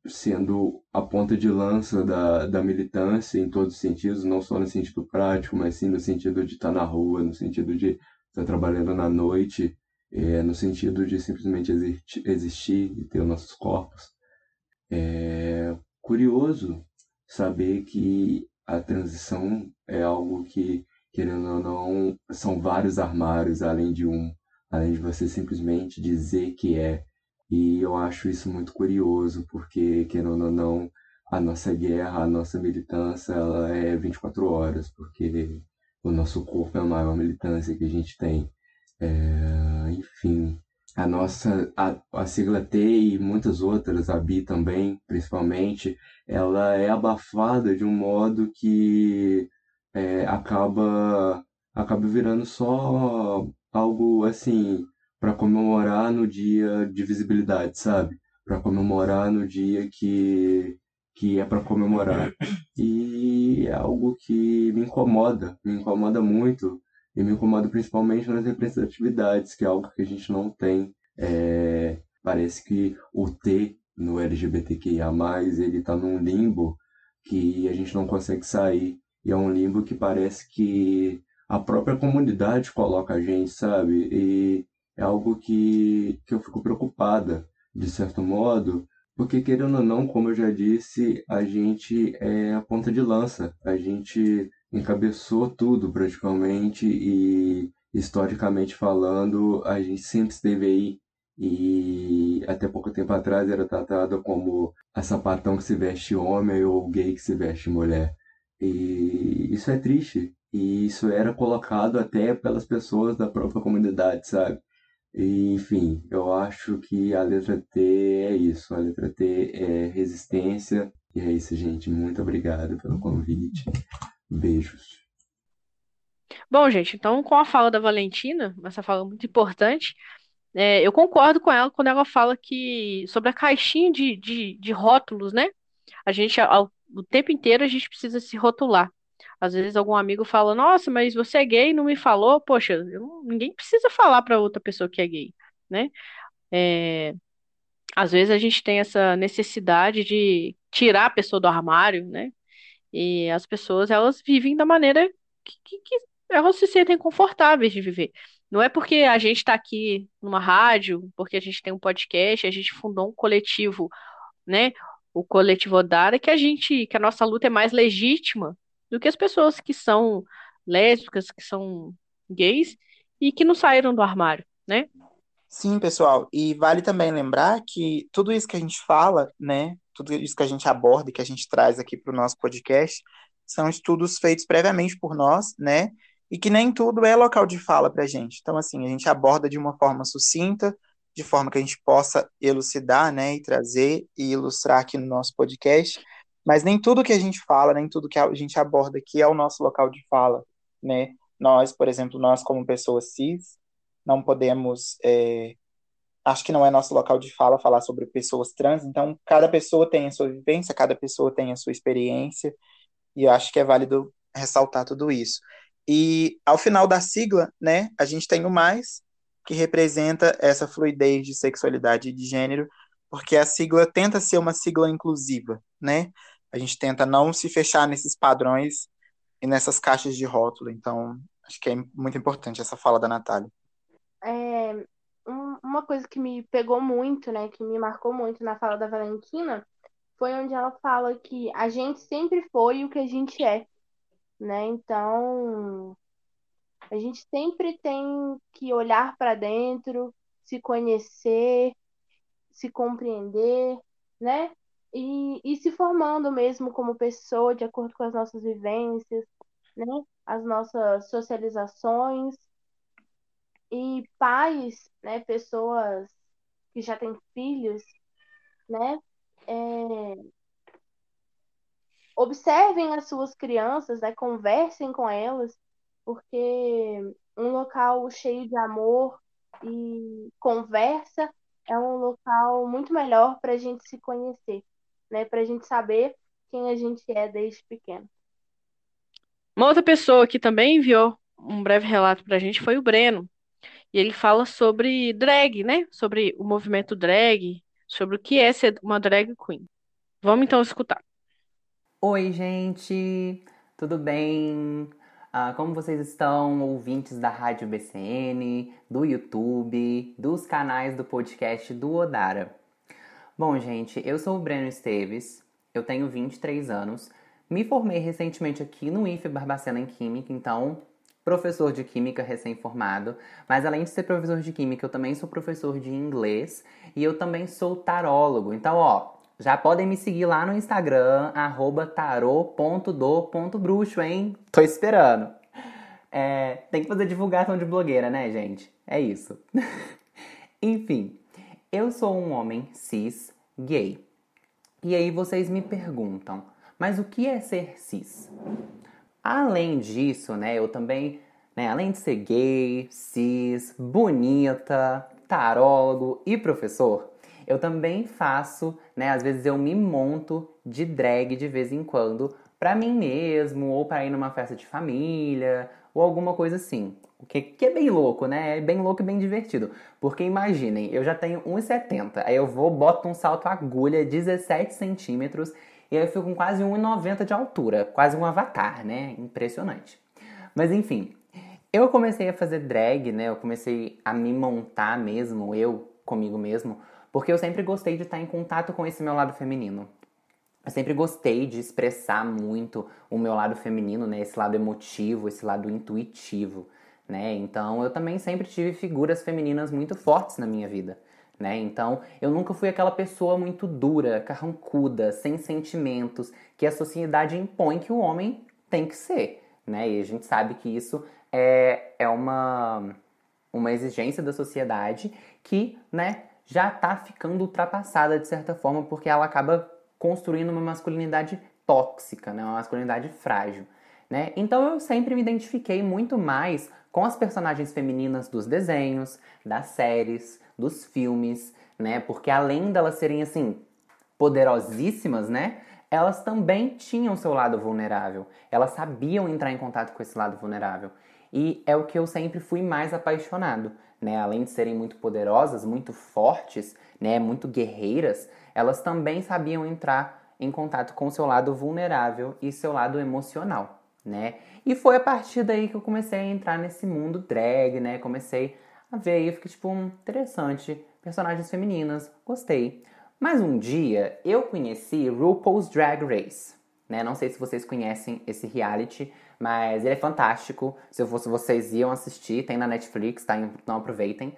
Speaker 4: sendo a ponta de lança da, da militância em todos os sentidos, não só no sentido prático, mas sim no sentido de estar na rua, no sentido de estar trabalhando na noite, é, no sentido de simplesmente existir e ter os nossos corpos. É curioso saber que a transição é algo que, querendo ou não, são vários armários além de um, além de você simplesmente dizer que é e eu acho isso muito curioso, porque, querendo ou não, a nossa guerra, a nossa militância, ela é 24 horas, porque o nosso corpo é a maior militância que a gente tem. É, enfim, a nossa a, a sigla T e muitas outras, a BI também, principalmente, ela é abafada de um modo que é, acaba acaba virando só algo assim para comemorar no dia de visibilidade, sabe? Para comemorar no dia que que é para comemorar. E é algo que me incomoda, me incomoda muito e me incomoda principalmente nas representatividades, que é algo que a gente não tem. É, parece que o T no LGBTQIA+, ele tá num limbo que a gente não consegue sair. E é um limbo que parece que a própria comunidade coloca a gente, sabe? E é algo que, que eu fico preocupada, de certo modo, porque querendo ou não, como eu já disse, a gente é a ponta de lança. A gente encabeçou tudo praticamente e historicamente falando, a gente sempre esteve aí e até pouco tempo atrás era tratada como a sapatão que se veste homem ou gay que se veste mulher. E isso é triste. E isso era colocado até pelas pessoas da própria comunidade, sabe? Enfim, eu acho que a letra T é isso. A letra T é resistência. E é isso, gente. Muito obrigado pelo convite. Beijos.
Speaker 1: Bom, gente, então com a fala da Valentina, essa fala muito importante, é, eu concordo com ela quando ela fala que sobre a caixinha de, de, de rótulos, né? A gente, ao, o tempo inteiro, a gente precisa se rotular. Às vezes algum amigo fala, nossa, mas você é gay, não me falou. Poxa, eu, ninguém precisa falar para outra pessoa que é gay, né? É, às vezes a gente tem essa necessidade de tirar a pessoa do armário, né? E as pessoas, elas vivem da maneira que, que, que elas se sentem confortáveis de viver. Não é porque a gente está aqui numa rádio, porque a gente tem um podcast, a gente fundou um coletivo, né? O coletivo Odara, que a gente, que a nossa luta é mais legítima do que as pessoas que são lésbicas, que são gays e que não saíram do armário, né?
Speaker 2: Sim, pessoal, e vale também lembrar que tudo isso que a gente fala, né, tudo isso que a gente aborda e que a gente traz aqui para o nosso podcast, são estudos feitos previamente por nós, né, e que nem tudo é local de fala para a gente. Então, assim, a gente aborda de uma forma sucinta, de forma que a gente possa elucidar, né, e trazer e ilustrar aqui no nosso podcast, mas nem tudo que a gente fala, nem tudo que a gente aborda aqui é o nosso local de fala, né? Nós, por exemplo, nós como pessoas cis, não podemos, é, acho que não é nosso local de fala falar sobre pessoas trans, então cada pessoa tem a sua vivência, cada pessoa tem a sua experiência, e eu acho que é válido ressaltar tudo isso. E ao final da sigla, né, a gente tem o mais, que representa essa fluidez de sexualidade e de gênero, porque a sigla tenta ser uma sigla inclusiva, né? A gente tenta não se fechar nesses padrões e nessas caixas de rótulo. Então, acho que é muito importante essa fala da Natália.
Speaker 3: É, um, uma coisa que me pegou muito, né, que me marcou muito na fala da Valentina, foi onde ela fala que a gente sempre foi o que a gente é, né? Então, a gente sempre tem que olhar para dentro, se conhecer, se compreender, né? E, e se formando mesmo como pessoa, de acordo com as nossas vivências, né? As nossas socializações. E pais, né? Pessoas que já têm filhos, né? É... Observem as suas crianças, né? Conversem com elas, porque um local cheio de amor e conversa é um local muito melhor para a gente se conhecer né? Para a gente saber quem a gente é desde pequeno.
Speaker 1: Uma outra pessoa que também enviou um breve relato para a gente foi o Breno. E ele fala sobre drag, né? Sobre o movimento drag, sobre o que é ser uma drag queen. Vamos então escutar.
Speaker 5: Oi, gente! Tudo bem? Ah, como vocês estão, ouvintes da Rádio BCN, do YouTube, dos canais do podcast do Odara? Bom, gente, eu sou o Breno Esteves, eu tenho 23 anos, me formei recentemente aqui no IFE Barbacena em Química, então professor de Química recém-formado, mas além de ser professor de Química, eu também sou professor de Inglês e eu também sou tarólogo. Então, ó, já podem me seguir lá no Instagram, tarô.do.bruxo, hein? Tô esperando. É, tem que fazer divulgação de blogueira, né, gente? É isso. [laughs] Enfim, eu sou um homem cis gay. E aí vocês me perguntam, mas o que é ser cis? Além disso, né, eu também, né, além de ser gay, cis, bonita, tarólogo e professor, eu também faço, né, às vezes eu me monto de drag de vez em quando para mim mesmo ou para ir numa festa de família ou alguma coisa assim. O que, que é bem louco, né? É bem louco e bem divertido. Porque imaginem, eu já tenho 1,70, aí eu vou, boto um salto agulha 17 centímetros e aí eu fico com quase 1,90 de altura, quase um avatar, né? Impressionante. Mas enfim, eu comecei a fazer drag, né? Eu comecei a me montar mesmo, eu comigo mesmo, porque eu sempre gostei de estar em contato com esse meu lado feminino. Eu sempre gostei de expressar muito o meu lado feminino, né? Esse lado emotivo, esse lado intuitivo né? Então eu também sempre tive figuras femininas muito fortes na minha vida, né? Então eu nunca fui aquela pessoa muito dura, carrancuda, sem sentimentos, que a sociedade impõe que o homem tem que ser, né? E a gente sabe que isso é, é uma, uma exigência da sociedade que, né, já está ficando ultrapassada de certa forma, porque ela acaba construindo uma masculinidade tóxica, né? uma masculinidade frágil. Né? Então eu sempre me identifiquei muito mais com as personagens femininas dos desenhos, das séries, dos filmes, né? Porque além delas serem assim poderosíssimas, né? Elas também tinham seu lado vulnerável. Elas sabiam entrar em contato com esse lado vulnerável. E é o que eu sempre fui mais apaixonado, né? Além de serem muito poderosas, muito fortes, né, muito guerreiras, elas também sabiam entrar em contato com seu lado vulnerável e seu lado emocional né? E foi a partir daí que eu comecei a entrar nesse mundo drag, né? Comecei a ver e fiquei tipo, hum, interessante, personagens femininas, gostei. Mas um dia eu conheci RuPaul's Drag Race, né? Não sei se vocês conhecem esse reality, mas ele é fantástico. Se eu fosse vocês iam assistir, tem na Netflix, tá? Então aproveitem.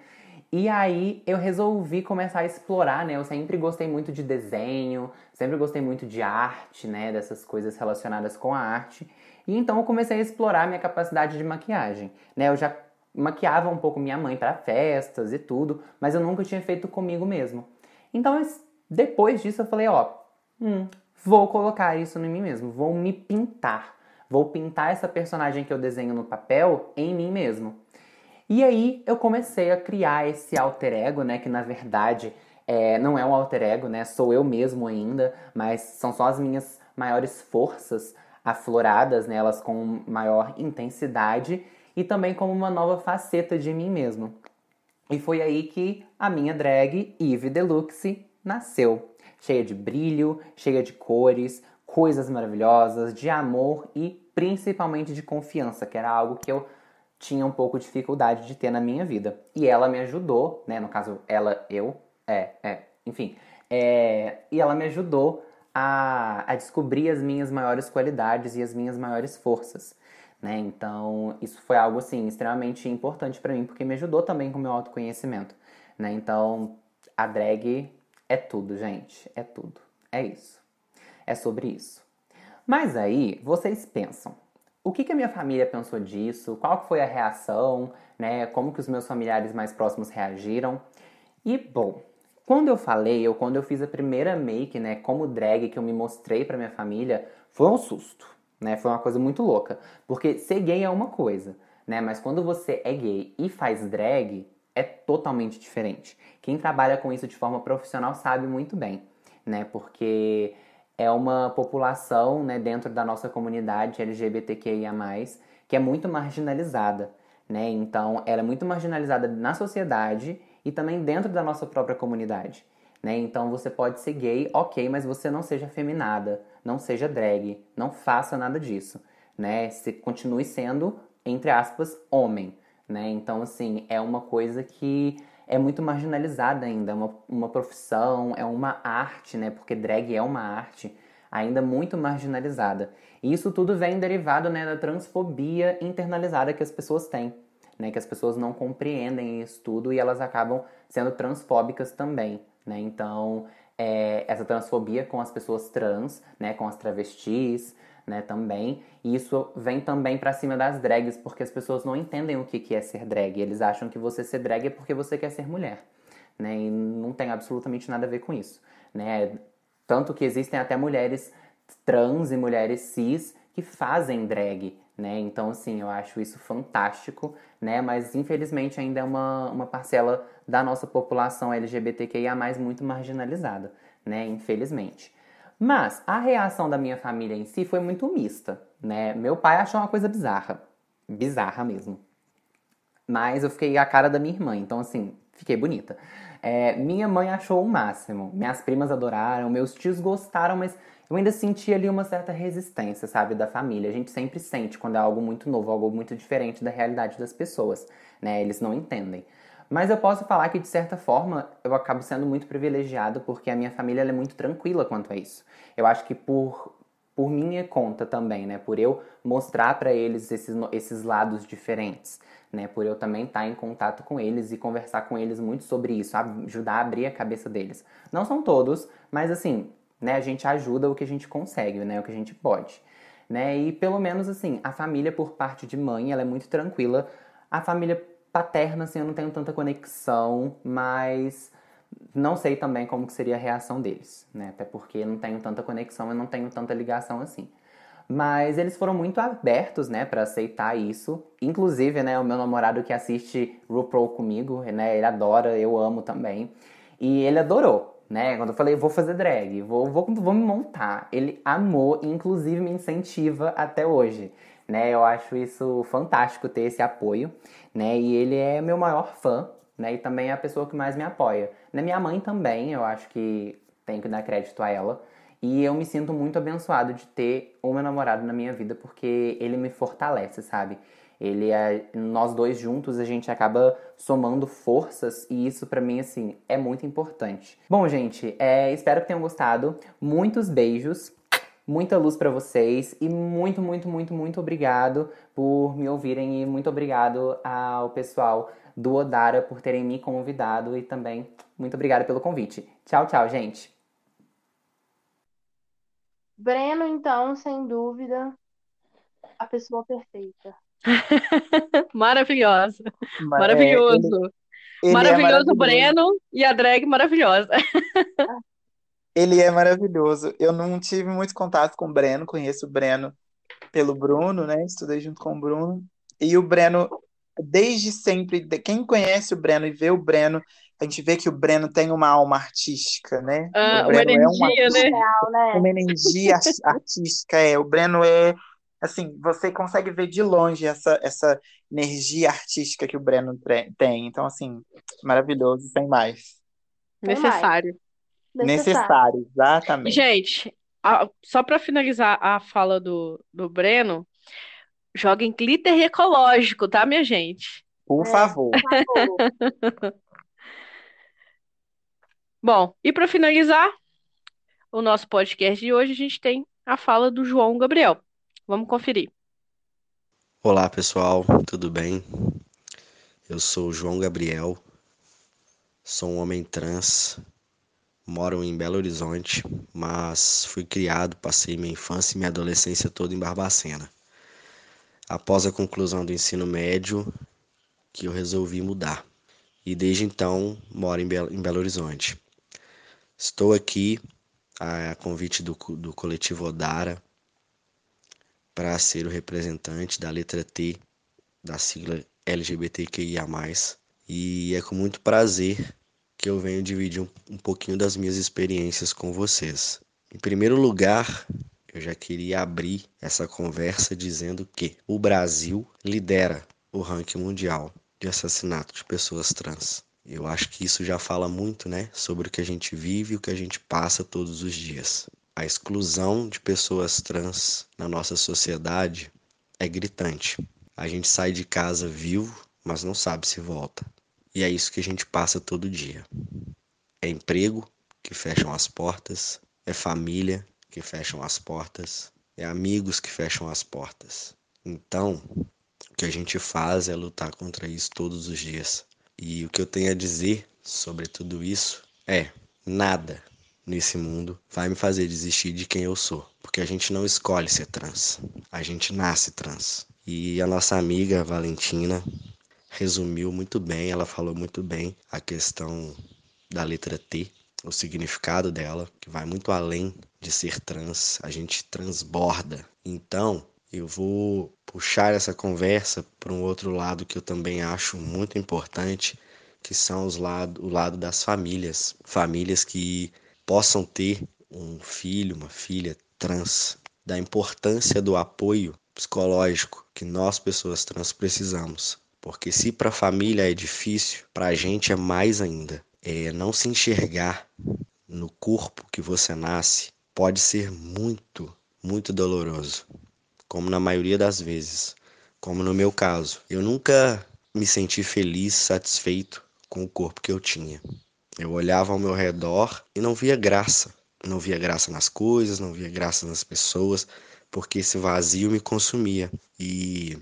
Speaker 5: E aí eu resolvi começar a explorar, né? Eu sempre gostei muito de desenho, sempre gostei muito de arte, né? Dessas coisas relacionadas com a arte. E então eu comecei a explorar minha capacidade de maquiagem, né? Eu já maquiava um pouco minha mãe para festas e tudo, mas eu nunca tinha feito comigo mesmo. Então depois disso eu falei, ó, hum, vou colocar isso em mim mesmo, vou me pintar, vou pintar essa personagem que eu desenho no papel em mim mesmo. E aí eu comecei a criar esse alter ego, né? Que na verdade é, não é um alter ego, né? Sou eu mesmo ainda, mas são só as minhas maiores forças afloradas né, com maior intensidade e também como uma nova faceta de mim mesmo. E foi aí que a minha drag Eve Deluxe nasceu, cheia de brilho, cheia de cores, coisas maravilhosas, de amor e principalmente de confiança, que era algo que eu tinha um pouco de dificuldade de ter na minha vida. E ela me ajudou, né? No caso, ela, eu, é, é, enfim. É, e ela me ajudou a, a descobrir as minhas maiores qualidades e as minhas maiores forças. Né? Então, isso foi algo assim extremamente importante para mim, porque me ajudou também com o meu autoconhecimento. Né? Então, a drag é tudo, gente. É tudo. É isso. É sobre isso. Mas aí, vocês pensam, o que, que a minha família pensou disso? Qual foi a reação? Né? Como que os meus familiares mais próximos reagiram? E, bom, quando eu falei, ou quando eu fiz a primeira make, né, como drag que eu me mostrei para minha família, foi um susto, né? Foi uma coisa muito louca, porque ser gay é uma coisa, né? Mas quando você é gay e faz drag, é totalmente diferente. Quem trabalha com isso de forma profissional sabe muito bem, né? Porque é uma população, né, dentro da nossa comunidade LGBTQIA+, que é muito marginalizada, né? Então, ela é muito marginalizada na sociedade e também dentro da nossa própria comunidade. Né? Então você pode ser gay, ok, mas você não seja feminada, não seja drag, não faça nada disso. Né? Você continue sendo, entre aspas, homem. Né? Então, assim, é uma coisa que é muito marginalizada ainda, é uma, uma profissão, é uma arte, né? Porque drag é uma arte ainda muito marginalizada. E isso tudo vem derivado né, da transfobia internalizada que as pessoas têm né, que as pessoas não compreendem isso tudo e elas acabam sendo transfóbicas também, né? Então, é, essa transfobia com as pessoas trans, né, com as travestis, né, também. E isso vem também para cima das drags, porque as pessoas não entendem o que, que é ser drag. Eles acham que você ser drag é porque você quer ser mulher. né? E não tem absolutamente nada a ver com isso, né? Tanto que existem até mulheres trans e mulheres cis que fazem drag, né? Então, assim, eu acho isso fantástico, né? Mas, infelizmente, ainda é uma, uma parcela da nossa população LGBTQIA+, muito marginalizada, né? Infelizmente. Mas, a reação da minha família em si foi muito mista, né? Meu pai achou uma coisa bizarra. Bizarra mesmo. Mas eu fiquei a cara da minha irmã, então, assim, fiquei bonita. É, minha mãe achou o máximo. Minhas primas adoraram, meus tios gostaram, mas eu ainda senti ali uma certa resistência, sabe, da família. A gente sempre sente quando é algo muito novo, algo muito diferente da realidade das pessoas, né? Eles não entendem. Mas eu posso falar que, de certa forma, eu acabo sendo muito privilegiado porque a minha família é muito tranquila quanto a isso. Eu acho que por, por minha conta também, né? Por eu mostrar para eles esses, esses lados diferentes, né? Por eu também estar em contato com eles e conversar com eles muito sobre isso, ajudar a abrir a cabeça deles. Não são todos, mas assim, né? A gente ajuda o que a gente consegue, né? O que a gente pode, né? E pelo menos assim, a família por parte de mãe, ela é muito tranquila. A família paterna, assim, eu não tenho tanta conexão, mas não sei também como que seria a reação deles, né? Até porque não tenho tanta conexão, eu não tenho tanta ligação assim. Mas eles foram muito abertos, né, para aceitar isso. Inclusive, né, o meu namorado que assiste RuPaul comigo, né, ele adora, eu amo também. E ele adorou, né? Quando eu falei, vou fazer drag, vou, vou, vou me montar. Ele amou e, inclusive, me incentiva até hoje, né? Eu acho isso fantástico ter esse apoio, né? E ele é meu maior fã, né? E também é a pessoa que mais me apoia. Né? Minha mãe também, eu acho que tenho que dar crédito a ela. E eu me sinto muito abençoado de ter o meu namorado na minha vida, porque ele me fortalece, sabe? Ele é, nós dois juntos a gente acaba somando forças e isso para mim assim é muito importante. Bom, gente, é, espero que tenham gostado. Muitos beijos, muita luz para vocês e muito, muito, muito, muito obrigado por me ouvirem e muito obrigado ao pessoal do Odara por terem me convidado e também muito obrigado pelo convite. Tchau, tchau, gente.
Speaker 3: Breno, então, sem dúvida, a pessoa perfeita. [laughs]
Speaker 1: Maravilhosa. Maravilhoso. Ele, ele maravilhoso, é maravilhoso Breno e a drag maravilhosa.
Speaker 2: Ele é maravilhoso. Eu não tive muito contato com o Breno, conheço o Breno pelo Bruno, né? Estudei junto com o Bruno. E o Breno, desde sempre, quem conhece o Breno e vê o Breno, a gente vê que o Breno tem uma alma artística, né?
Speaker 1: Ah, uma energia, é uma,
Speaker 2: né? Uma energia artística, é. O Breno é assim, você consegue ver de longe essa, essa energia artística que o Breno tem. Então, assim, maravilhoso, sem mais.
Speaker 1: Necessário.
Speaker 2: Necessário, Necessário exatamente.
Speaker 1: Gente, a, só para finalizar a fala do, do Breno, joguem glitter ecológico, tá, minha gente?
Speaker 2: Por é, favor. Por favor. [laughs]
Speaker 1: Bom, e para finalizar o nosso podcast de hoje, a gente tem a fala do João Gabriel. Vamos conferir.
Speaker 6: Olá, pessoal, tudo bem? Eu sou o João Gabriel, sou um homem trans, moro em Belo Horizonte, mas fui criado, passei minha infância e minha adolescência toda em Barbacena. Após a conclusão do ensino médio, que eu resolvi mudar. E desde então moro em Belo, em Belo Horizonte. Estou aqui a convite do, do coletivo Odara para ser o representante da letra T da sigla LGBTQIA. E é com muito prazer que eu venho dividir um, um pouquinho das minhas experiências com vocês. Em primeiro lugar, eu já queria abrir essa conversa dizendo que o Brasil lidera o ranking mundial de assassinato de pessoas trans. Eu acho que isso já fala muito, né, sobre o que a gente vive e o que a gente passa todos os dias a exclusão de pessoas trans na nossa sociedade é gritante. A gente sai de casa vivo, mas não sabe se volta. E é isso que a gente passa todo dia. É emprego que fecham as portas, é família que fecham as portas, é amigos que fecham as portas. Então, o que a gente faz é lutar contra isso todos os dias. E o que eu tenho a dizer sobre tudo isso é: nada nesse mundo vai me fazer desistir de quem eu sou. Porque a gente não escolhe ser trans, a gente nasce trans. E a nossa amiga Valentina resumiu muito bem, ela falou muito bem a questão da letra T, o significado dela, que vai muito além de ser trans, a gente transborda. Então, eu vou puxar essa conversa para um outro lado que eu também acho muito importante, que são os lado, o lado das famílias. Famílias que possam ter um filho, uma filha trans, da importância do apoio psicológico que nós, pessoas trans, precisamos. Porque se para a família é difícil, para a gente é mais ainda. É não se enxergar no corpo que você nasce pode ser muito, muito doloroso. Como na maioria das vezes. Como no meu caso. Eu nunca me senti feliz, satisfeito com o corpo que eu tinha. Eu olhava ao meu redor e não via graça. Não via graça nas coisas, não via graça nas pessoas, porque esse vazio me consumia. E,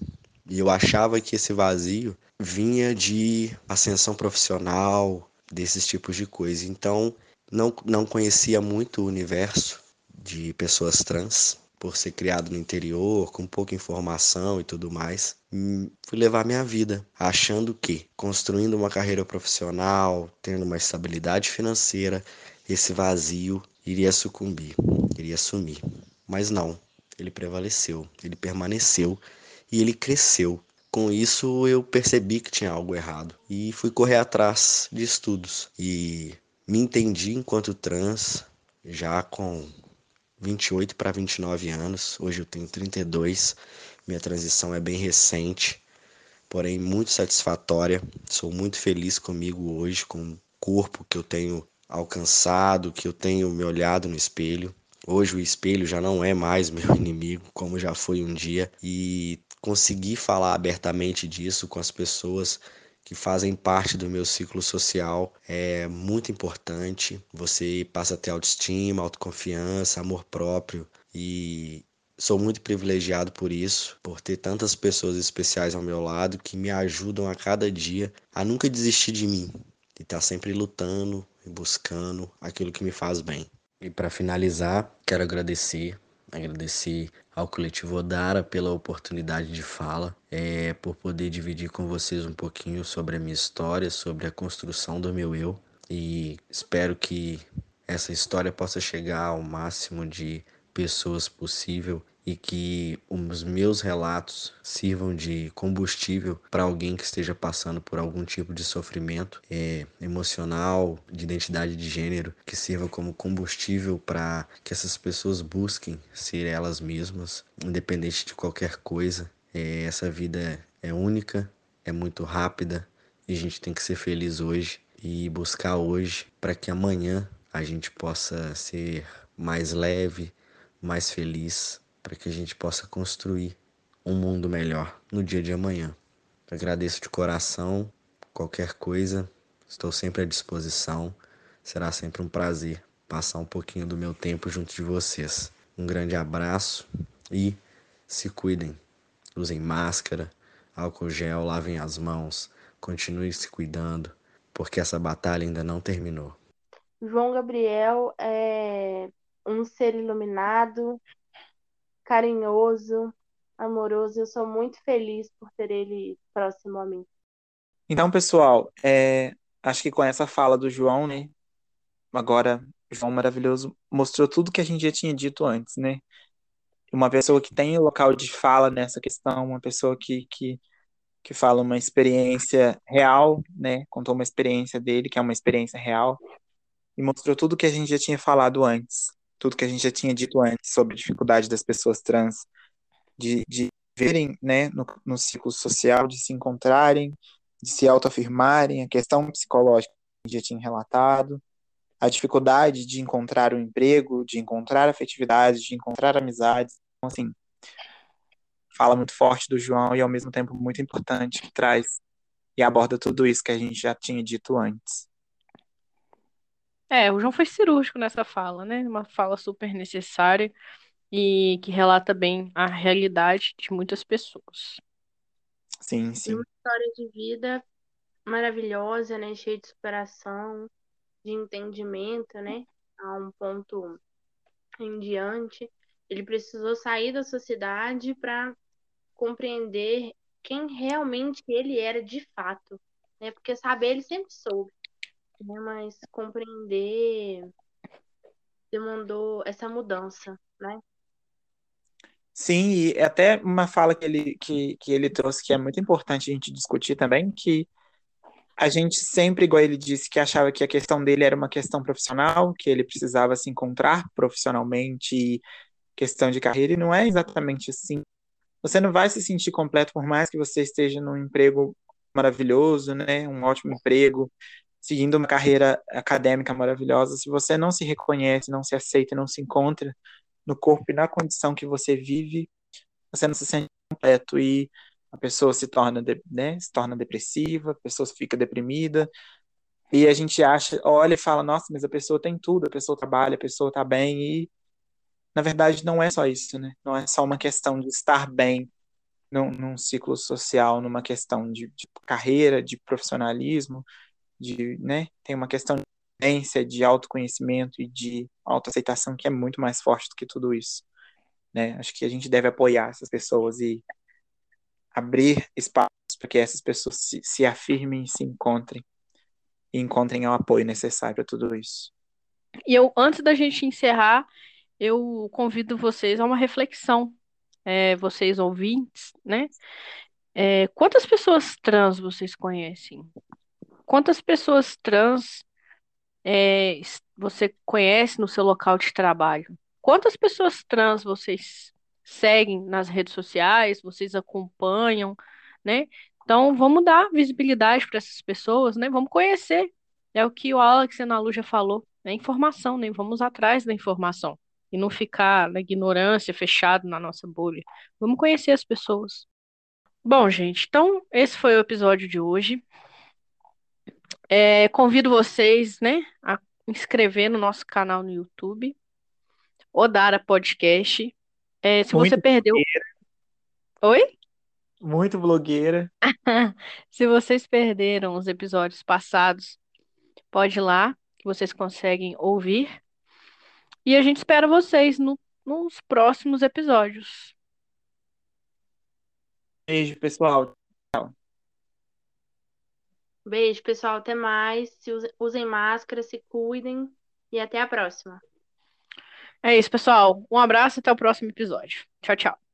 Speaker 6: eu achava que esse vazio vinha de ascensão profissional, desses tipos de coisa. Então, não, não conhecia muito o universo de pessoas trans, por ser criado no interior, com pouca informação e tudo mais. Hum, fui levar minha vida achando que construindo uma carreira profissional, tendo uma estabilidade financeira, esse vazio iria sucumbir, iria sumir. Mas não, ele prevaleceu, ele permaneceu e ele cresceu. Com isso eu percebi que tinha algo errado e fui correr atrás de estudos e me entendi enquanto trans já com 28 para 29 anos. Hoje eu tenho 32. Minha transição é bem recente, porém muito satisfatória. Sou muito feliz comigo hoje, com o corpo que eu tenho alcançado, que eu tenho me olhado no espelho. Hoje o espelho já não é mais [laughs] meu inimigo, como já foi um dia, e conseguir falar abertamente disso com as pessoas que fazem parte do meu ciclo social é muito importante. Você passa a ter autoestima, autoconfiança, amor próprio e sou muito privilegiado por isso, por ter tantas pessoas especiais ao meu lado que me ajudam a cada dia a nunca desistir de mim e estar tá sempre lutando e buscando aquilo que me faz bem. E para finalizar, quero agradecer agradecer ao coletivo Odara pela oportunidade de fala, é, por poder dividir com vocês um pouquinho sobre a minha história, sobre a construção do meu eu. E espero que essa história possa chegar ao máximo de pessoas possível e que os meus relatos sirvam de combustível para alguém que esteja passando por algum tipo de sofrimento é, emocional, de identidade de gênero, que sirva como combustível para que essas pessoas busquem ser elas mesmas, independente de qualquer coisa. É, essa vida é única, é muito rápida e a gente tem que ser feliz hoje e buscar hoje para que amanhã a gente possa ser mais leve, mais feliz para que a gente possa construir um mundo melhor no dia de amanhã. Agradeço de coração. Qualquer coisa, estou sempre à disposição. Será sempre um prazer passar um pouquinho do meu tempo junto de vocês. Um grande abraço e se cuidem. Usem máscara, álcool gel, lavem as mãos, continuem se cuidando, porque essa batalha ainda não terminou.
Speaker 3: João Gabriel é um ser iluminado, carinhoso, amoroso. Eu sou muito feliz por ter ele próximo a mim.
Speaker 2: Então, pessoal, é, acho que com essa fala do João, né? Agora, João maravilhoso mostrou tudo que a gente já tinha dito antes, né? Uma pessoa que tem local de fala nessa questão, uma pessoa que, que, que fala uma experiência real, né? Contou uma experiência dele, que é uma experiência real, e mostrou tudo que a gente já tinha falado antes tudo que a gente já tinha dito antes sobre a dificuldade das pessoas trans de, de verem né, no, no ciclo social, de se encontrarem, de se autoafirmarem, a questão psicológica que já tinha relatado, a dificuldade de encontrar um emprego, de encontrar afetividades, de encontrar amizades. Então, assim, fala muito forte do João e ao mesmo tempo muito importante que traz e aborda tudo isso que a gente já tinha dito antes.
Speaker 1: É, o João foi cirúrgico nessa fala, né? Uma fala super necessária e que relata bem a realidade de muitas pessoas.
Speaker 2: Sim, sim.
Speaker 3: Uma história de vida maravilhosa, né? Cheia de superação, de entendimento, né? A um ponto em diante. Ele precisou sair da sociedade para compreender quem realmente ele era de fato, né? Porque saber ele sempre soube né? Mas compreender demandou essa mudança, né?
Speaker 2: Sim, e é até uma fala que ele, que, que ele trouxe que é muito importante a gente discutir também, que a gente sempre, igual ele disse, que achava que a questão dele era uma questão profissional, que ele precisava se encontrar profissionalmente, questão de carreira, e não é exatamente assim. Você não vai se sentir completo por mais que você esteja num emprego maravilhoso, né, um ótimo emprego, seguindo uma carreira acadêmica maravilhosa, se você não se reconhece, não se aceita, não se encontra no corpo e na condição que você vive, você não se sente completo e a pessoa se torna, né, se torna depressiva, a pessoa fica deprimida, e a gente acha, olha e fala, nossa, mas a pessoa tem tudo, a pessoa trabalha, a pessoa está bem, e na verdade não é só isso, né? Não é só uma questão de estar bem num, num ciclo social, numa questão de, de carreira, de profissionalismo, de, né, tem uma questão de de autoconhecimento e de autoaceitação que é muito mais forte do que tudo isso, né? Acho que a gente deve apoiar essas pessoas e abrir espaços para que essas pessoas se, se afirmem, se encontrem e encontrem o apoio necessário para tudo isso.
Speaker 1: E eu, antes da gente encerrar, eu convido vocês a uma reflexão, é, vocês ouvintes, né? É, quantas pessoas trans vocês conhecem? Quantas pessoas trans é, você conhece no seu local de trabalho? Quantas pessoas trans vocês seguem nas redes sociais, vocês acompanham, né? Então, vamos dar visibilidade para essas pessoas, né? Vamos conhecer. É o que o Alex e a Ana Lu já falou, é informação, né? Vamos atrás da informação e não ficar na ignorância, fechado na nossa bolha. Vamos conhecer as pessoas. Bom, gente, então esse foi o episódio de hoje. É, convido vocês, né, a inscrever no nosso canal no YouTube, Odara Podcast. É, se
Speaker 2: Muito
Speaker 1: você perdeu.
Speaker 2: blogueira,
Speaker 1: Oi?
Speaker 2: muito blogueira. [laughs]
Speaker 1: Se vocês perderam os episódios passados, pode ir lá, que vocês conseguem ouvir. E a gente espera vocês no- nos próximos episódios.
Speaker 2: Beijo, pessoal.
Speaker 3: Beijo, pessoal. Até mais. Se use- usem máscara, se cuidem e até a próxima.
Speaker 1: É isso, pessoal. Um abraço e até o próximo episódio. Tchau, tchau.